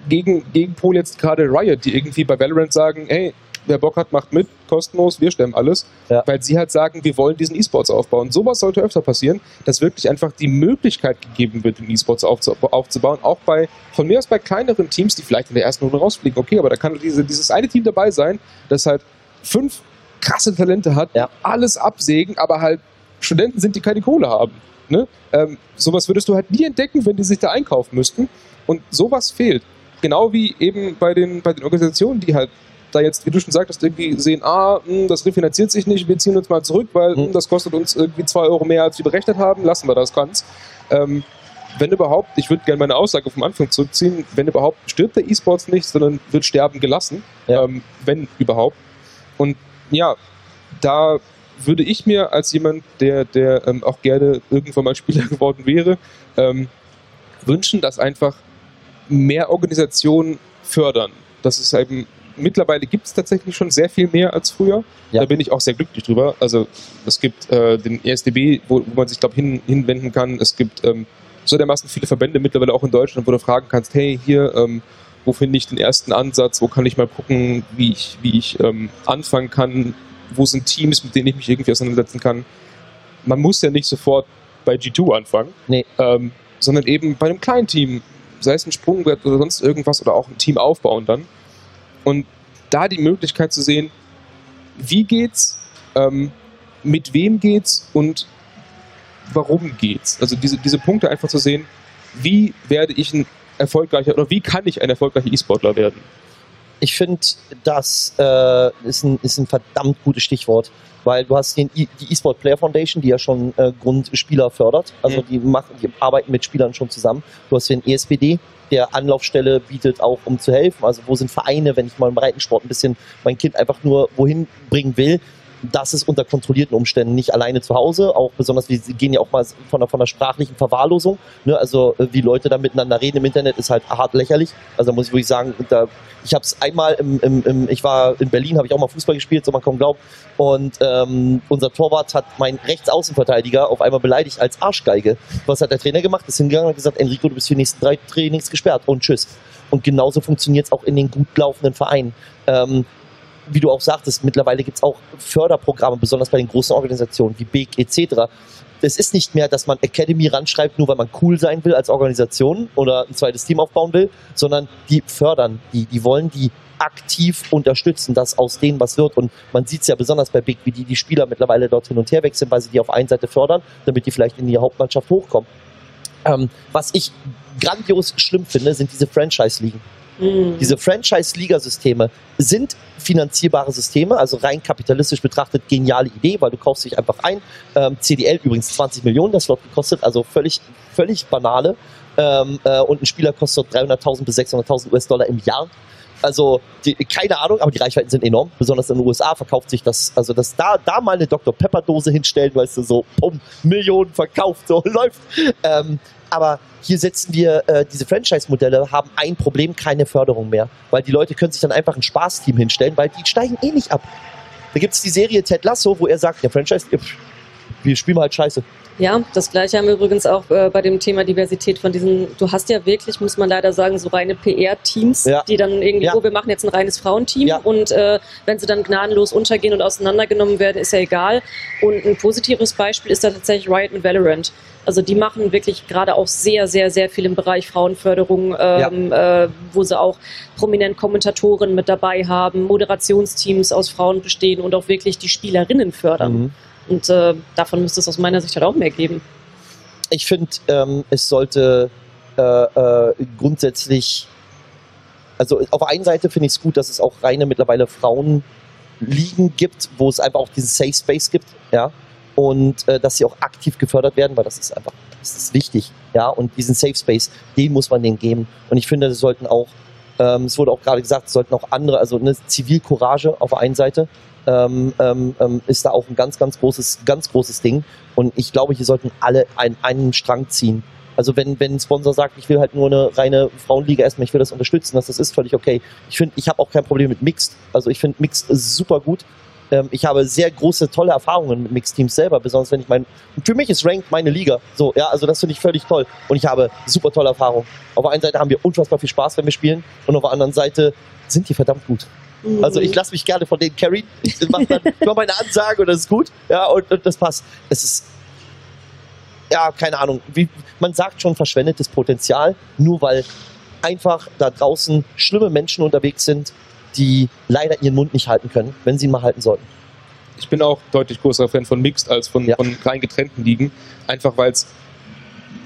gegen, gegen Pol jetzt gerade Riot, die irgendwie bei Valorant sagen, hey, wer Bock hat, macht mit, kostenlos, wir stemmen alles. Ja. Weil sie halt sagen, wir wollen diesen E-Sports aufbauen. Sowas sollte öfter passieren, dass wirklich einfach die Möglichkeit gegeben wird, den E-Sports aufzu aufzubauen. Auch bei, von mir aus bei kleineren Teams, die vielleicht in der ersten Runde rausfliegen. Okay, aber da kann diese, dieses eine Team dabei sein, das halt fünf krasse Talente hat, Ja. alles absägen, aber halt Studenten sind, die keine Kohle haben. Ne? Ähm, sowas würdest du halt nie entdecken, wenn die sich da einkaufen müssten. Und sowas fehlt. Genau wie eben bei den, bei den Organisationen, die halt da jetzt, wie du schon sagtest, irgendwie sehen, ah, mh, das refinanziert sich nicht, wir ziehen uns mal zurück, weil mh, das kostet uns irgendwie zwei Euro mehr, als wir berechnet haben, lassen wir das ganz. Ähm, wenn überhaupt, ich würde gerne meine Aussage vom Anfang zurückziehen, wenn überhaupt stirbt der E-Sports nicht, sondern wird sterben gelassen, Ja. ähm, wenn überhaupt. Und ja, da würde ich mir als jemand, der, der ähm, auch gerne irgendwann mal Spieler geworden wäre, ähm, wünschen, dass einfach mehr Organisationen fördern. Das ist eben, mittlerweile gibt es tatsächlich schon sehr viel mehr als früher. Ja. Da bin ich auch sehr glücklich drüber. Also es gibt äh, den ESDB, wo, wo man sich, glaube hin, hinwenden kann. Es gibt ähm, so dermaßen viele Verbände mittlerweile auch in Deutschland, wo du fragen kannst, hey, hier, ähm, wo finde ich den ersten Ansatz, wo kann ich mal gucken, wie ich, wie ich ähm, anfangen kann, wo sind Teams, mit denen ich mich irgendwie auseinandersetzen kann. Man muss ja nicht sofort bei G2 anfangen, Nee. ähm, sondern eben bei einem kleinen Team, sei es ein Sprungbrett oder sonst irgendwas oder auch ein Team aufbauen dann. Und da die Möglichkeit zu sehen, wie geht's, ähm, mit wem geht's und warum geht's. Also diese, diese Punkte einfach zu sehen, wie werde ich ein erfolgreicher oder wie kann ich ein erfolgreicher E-Sportler werden? Ich finde, das äh, ist, ein, ist ein verdammt gutes Stichwort, weil du hast den e die eSport Player Foundation, die ja schon äh, Grundspieler fördert, also Mhm. die machen, die arbeiten mit Spielern schon zusammen. Du hast den ESPD, der Anlaufstelle bietet auch, um zu helfen. Also wo sind Vereine, wenn ich mal im Breitensport ein bisschen mein Kind einfach nur wohin bringen will, das ist unter kontrollierten Umständen nicht alleine zu Hause, auch besonders, wir gehen ja auch mal von der, von der sprachlichen Verwahrlosung, ne? also äh, wie Leute da miteinander reden im Internet, ist halt hart lächerlich. Also da muss ich wirklich sagen, da, ich habe es einmal im, im, im, ich war in Berlin, habe ich auch mal Fußball gespielt, so man kaum glaubt, und ähm, unser Torwart hat meinen Rechtsaußenverteidiger auf einmal beleidigt als Arschgeige. Was hat der Trainer gemacht? Ist hingegangen und gesagt, Enrico, du bist für die nächsten drei Trainings gesperrt und tschüss. Und genauso funktioniert es auch in den gut laufenden Vereinen. Ähm, wie du auch sagtest, mittlerweile gibt es auch Förderprogramme, besonders bei den großen Organisationen wie BIG etc. Es ist nicht mehr, dass man Academy ranschreibt, nur weil man cool sein will als Organisation oder ein zweites Team aufbauen will, sondern die fördern, die, die wollen die aktiv unterstützen, dass aus denen was wird. Und man sieht es ja besonders bei Big, wie die, die Spieler mittlerweile dort hin und her wechseln, weil sie die auf einen Seite fördern, damit die vielleicht in die Hauptmannschaft hochkommen. Ähm, was ich grandios schlimm finde, sind diese Franchise-Ligen. Mhm. Diese Franchise-Liga-Systeme sind finanzierbare Systeme, also rein kapitalistisch betrachtet geniale Idee, weil du kaufst dich einfach ein. Ähm, CDL übrigens 20 Millionen, das Slot gekostet, also völlig, völlig banale. Ähm, äh, und ein Spieler kostet 300.000 bis 600.000 US-Dollar im Jahr. Also die, keine Ahnung, aber die Reichweiten sind enorm. Besonders in den USA verkauft sich das, also dass da, da mal eine Dr. Pepper Dose hinstellen, weißt du, so, pum, Millionen verkauft, so läuft. Ähm, aber hier setzen wir, äh, diese Franchise-Modelle haben ein Problem, keine Förderung mehr. Weil die Leute können sich dann einfach ein Spaßteam hinstellen, weil die steigen eh nicht ab. Da gibt es die Serie Ted Lasso, wo er sagt, der Franchise, ja, pff, wir spielen halt scheiße. Ja, das gleiche haben wir übrigens auch äh, bei dem Thema Diversität von diesen, du hast ja wirklich, muss man leider sagen, so reine PR-Teams, Ja. die dann irgendwie, Ja. oh, wir machen jetzt ein reines Frauenteam Ja. und äh, wenn sie dann gnadenlos untergehen und auseinandergenommen werden, ist ja egal. Und ein positives Beispiel ist da tatsächlich Riot mit Valorant. Also die machen wirklich gerade auch sehr, sehr, sehr viel im Bereich Frauenförderung, ähm, äh, wo sie auch prominent Kommentatoren mit dabei haben, Moderationsteams aus Frauen bestehen und auch wirklich die Spielerinnen fördern. Mhm. Und äh, davon müsste es aus meiner Sicht halt auch mehr geben. Ich finde, ähm, es sollte äh, äh, grundsätzlich, also auf der einen Seite finde ich es gut, dass es auch reine mittlerweile Frauenligen gibt, wo es einfach auch diesen Safe Space gibt, ja, und äh, dass sie auch aktiv gefördert werden, weil das ist einfach, das ist wichtig, ja, und diesen Safe Space, den muss man denen geben. Und ich finde, das sollten auch, ähm, es wurde auch gerade gesagt, es sollten auch andere, also eine Zivilcourage auf der einen Seite, ähm, ähm, ähm, ist da auch ein ganz, ganz großes, ganz großes Ding. Und ich glaube, hier sollten alle ein, einen Strang ziehen. Also wenn, wenn ein Sponsor sagt, ich will halt nur eine reine Frauenliga erstmal, ich will das unterstützen, das, das ist völlig okay. Ich finde, ich habe auch kein Problem mit Mixed. Also ich finde Mixed super gut. Ähm, ich habe sehr große, tolle Erfahrungen mit Mixed-Teams selber, besonders wenn ich mein, für mich ist Ranked meine Liga. So, ja, also das finde ich völlig toll. Und ich habe super tolle Erfahrungen. Auf der einen Seite haben wir unfassbar viel Spaß, wenn wir spielen, und auf der anderen Seite sind die verdammt gut. Also ich lasse mich gerne von denen carryen. Ich mache mach meine Ansage und das ist gut. Ja, und, und das passt. Es ist, ja, keine Ahnung. Wie, man sagt schon verschwendetes Potenzial, nur weil einfach da draußen schlimme Menschen unterwegs sind, die leider ihren Mund nicht halten können, wenn sie ihn mal halten sollten. Ich bin auch deutlich größerer Fan von Mixed als von, Ja. von rein getrennten Ligen. Einfach weil es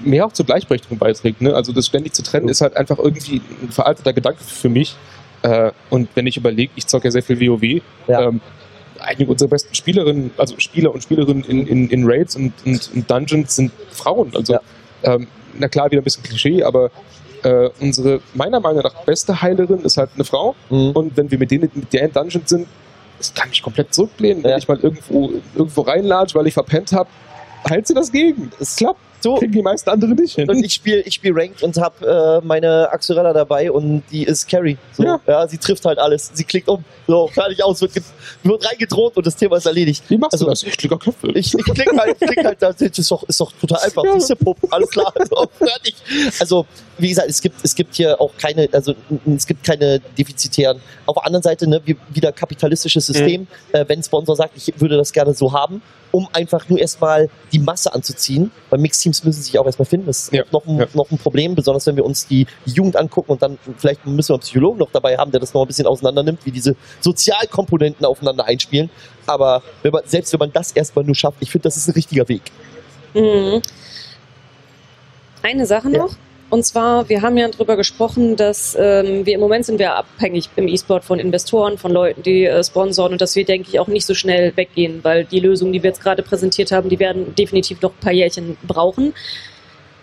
mehr auch zur Gleichberechtigung beiträgt. Ne? Also das ständig zu trennen ist halt einfach irgendwie ein veralteter Gedanke für mich. Äh, und wenn ich überlege, ich zocke ja sehr viel WoW, Ja. ähm, einige unserer besten Spielerinnen, also Spieler und Spielerinnen in, in, in Raids und, und, und Dungeons sind Frauen. Also Ja. ähm, na klar, wieder ein bisschen Klischee, aber äh, unsere meiner Meinung nach beste Heilerin ist halt eine Frau. Mhm. Und wenn wir mit denen mit der in Dungeon sind, das kann mich komplett zurücklehnen. Wenn Ja. ich mal irgendwo, irgendwo reinlatsche, weil ich verpennt habe, heilt sie das gegen. Es klappt. So. Kriegen die meisten andere nicht hin. Und ich spiele ich spiel Ranked und habe äh, meine Axorella dabei und die ist Carry. So, ja. Ja. sie trifft halt alles. Sie klickt um. So, fertig aus, wird, wird reingedroht und das Thema ist erledigt. Wie machst also- du das? Ich klicke Köpfe. Ich, ich klick halt, klick halt, das ist doch, ist doch total einfach. Ja. Siehste, Pup, alles klar, so, fertig. Also, wie gesagt, es gibt, es gibt hier auch keine, also es gibt keine defizitären. Auf der anderen Seite, ne, wieder kapitalistisches System, äh, wenn Sponsor sagt, ich würde das gerne so haben, um einfach nur erstmal die Masse anzuziehen, weil Mixteams müssen sich auch erstmal finden. Das ist Ja. noch, ein, Ja. noch ein Problem, besonders wenn wir uns die Jugend angucken und dann vielleicht müssen wir einen Psychologen noch dabei haben, der das noch ein bisschen auseinander nimmt, wie diese Sozialkomponenten aufeinander einspielen. Aber wenn man, selbst wenn man das erstmal nur schafft, ich finde, das ist ein richtiger Weg. Mhm. Eine Sache Ja. Und zwar, wir haben ja darüber gesprochen, dass ähm, wir im Moment sind wir abhängig im E-Sport von Investoren, von Leuten, die äh, sponsoren und dass wir, denke ich, auch nicht so schnell weggehen, weil die Lösungen, die wir jetzt gerade präsentiert haben, die werden definitiv noch ein paar Jährchen brauchen.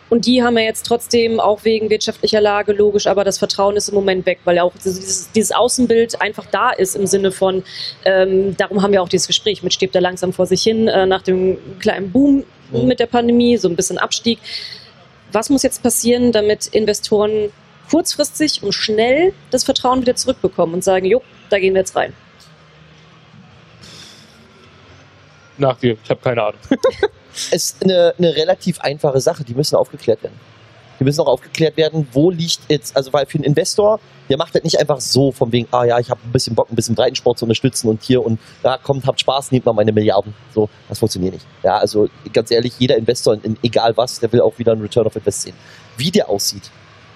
Und die haben wir jetzt trotzdem auch wegen wirtschaftlicher Lage, logisch, aber das Vertrauen ist im Moment weg, weil ja auch dieses, dieses Außenbild einfach da ist im Sinne von, ähm, darum haben wir auch dieses Gespräch mit Stirbt er langsam vor sich hin, äh, nach dem kleinen Boom Mhm. mit der Pandemie, so ein bisschen Abstieg. Was muss jetzt passieren, damit Investoren kurzfristig und schnell das Vertrauen wieder zurückbekommen und sagen, jo, da gehen wir jetzt rein? Nach dir. Ich habe keine Ahnung. ist eine, eine relativ einfache Sache. Die müssen aufgeklärt werden. Die müssen auch aufgeklärt werden, wo liegt jetzt, also weil für einen Investor, der macht das nicht einfach so von wegen, ah ja, ich habe ein bisschen Bock, ein bisschen Breitensport zu unterstützen und hier und ja, kommt, habt Spaß, nehmt mal meine Milliarden. So, das funktioniert nicht. Ja, also ganz ehrlich, jeder Investor, in, egal was, der will auch wieder einen Return of Invest sehen. Wie der aussieht,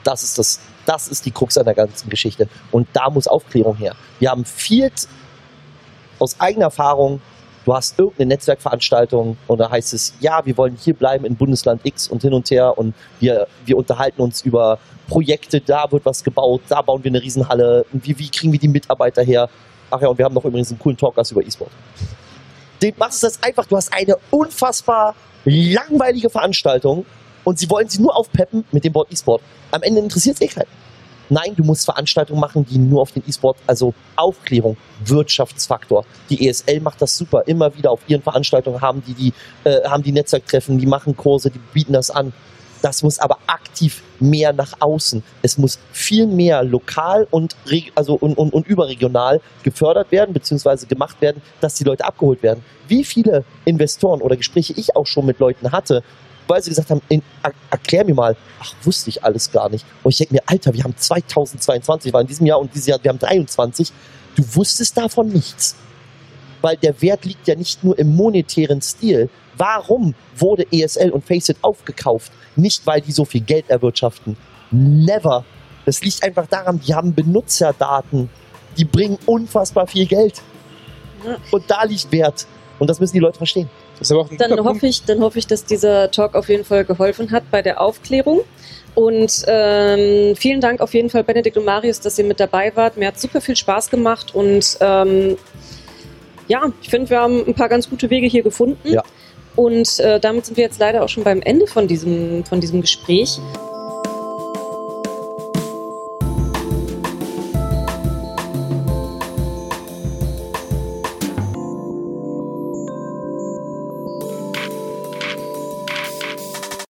das ist das, das ist die Krux an der ganzen Geschichte. Und da muss Aufklärung her. Wir haben viel aus eigener Erfahrung du hast irgendeine Netzwerkveranstaltung und da heißt es, ja, wir wollen hier bleiben in Bundesland X und hin und her und wir, wir unterhalten uns über Projekte, da wird was gebaut, da bauen wir eine Riesenhalle, und wie, wie kriegen wir die Mitarbeiter her? Ach ja, und wir haben noch übrigens einen coolen Talkgast über E-Sport. Den machst du das einfach, du hast eine unfassbar langweilige Veranstaltung und sie wollen sie nur aufpeppen mit dem Wort E-Sport. Am Ende interessiert es eh keinen. Nein, du musst Veranstaltungen machen, die nur auf den E-Sport, also Aufklärung, Wirtschaftsfaktor. Die ESL macht das super. Immer wieder auf ihren Veranstaltungen haben die, die, äh, haben die Netzwerktreffen, die machen Kurse, die bieten das an. Das muss aber aktiv mehr nach außen. Es muss viel mehr lokal und, also und, und, und überregional gefördert werden, beziehungsweise gemacht werden, dass die Leute abgeholt werden. Wie viele Investoren oder Gespräche ich auch schon mit Leuten hatte, weil sie gesagt haben, in, er, erklär mir mal, ach, wusste ich alles gar nicht. Und ich denke mir, Alter, wir haben 2022, war in diesem Jahr und dieses Jahr, wir haben 23. Du wusstest davon nichts. Weil der Wert liegt ja nicht nur im monetären Stil. Warum wurde ESL und Faceit aufgekauft? Nicht, weil die so viel Geld erwirtschaften. Never. Das liegt einfach daran, die haben Benutzerdaten. Die bringen unfassbar viel Geld. Und da liegt Wert. Und das müssen die Leute verstehen. Dann hoffe, ich, dann hoffe ich, dass dieser Talk auf jeden Fall geholfen hat bei der Aufklärung. Und ähm, vielen Dank auf jeden Fall, Benedikt und Marius, dass ihr mit dabei wart. Mir hat super viel Spaß gemacht und ähm, ja, ich finde, wir haben ein paar ganz gute Wege hier gefunden. Ja. Und äh, damit sind wir jetzt leider auch schon beim Ende von diesem, von diesem Gespräch.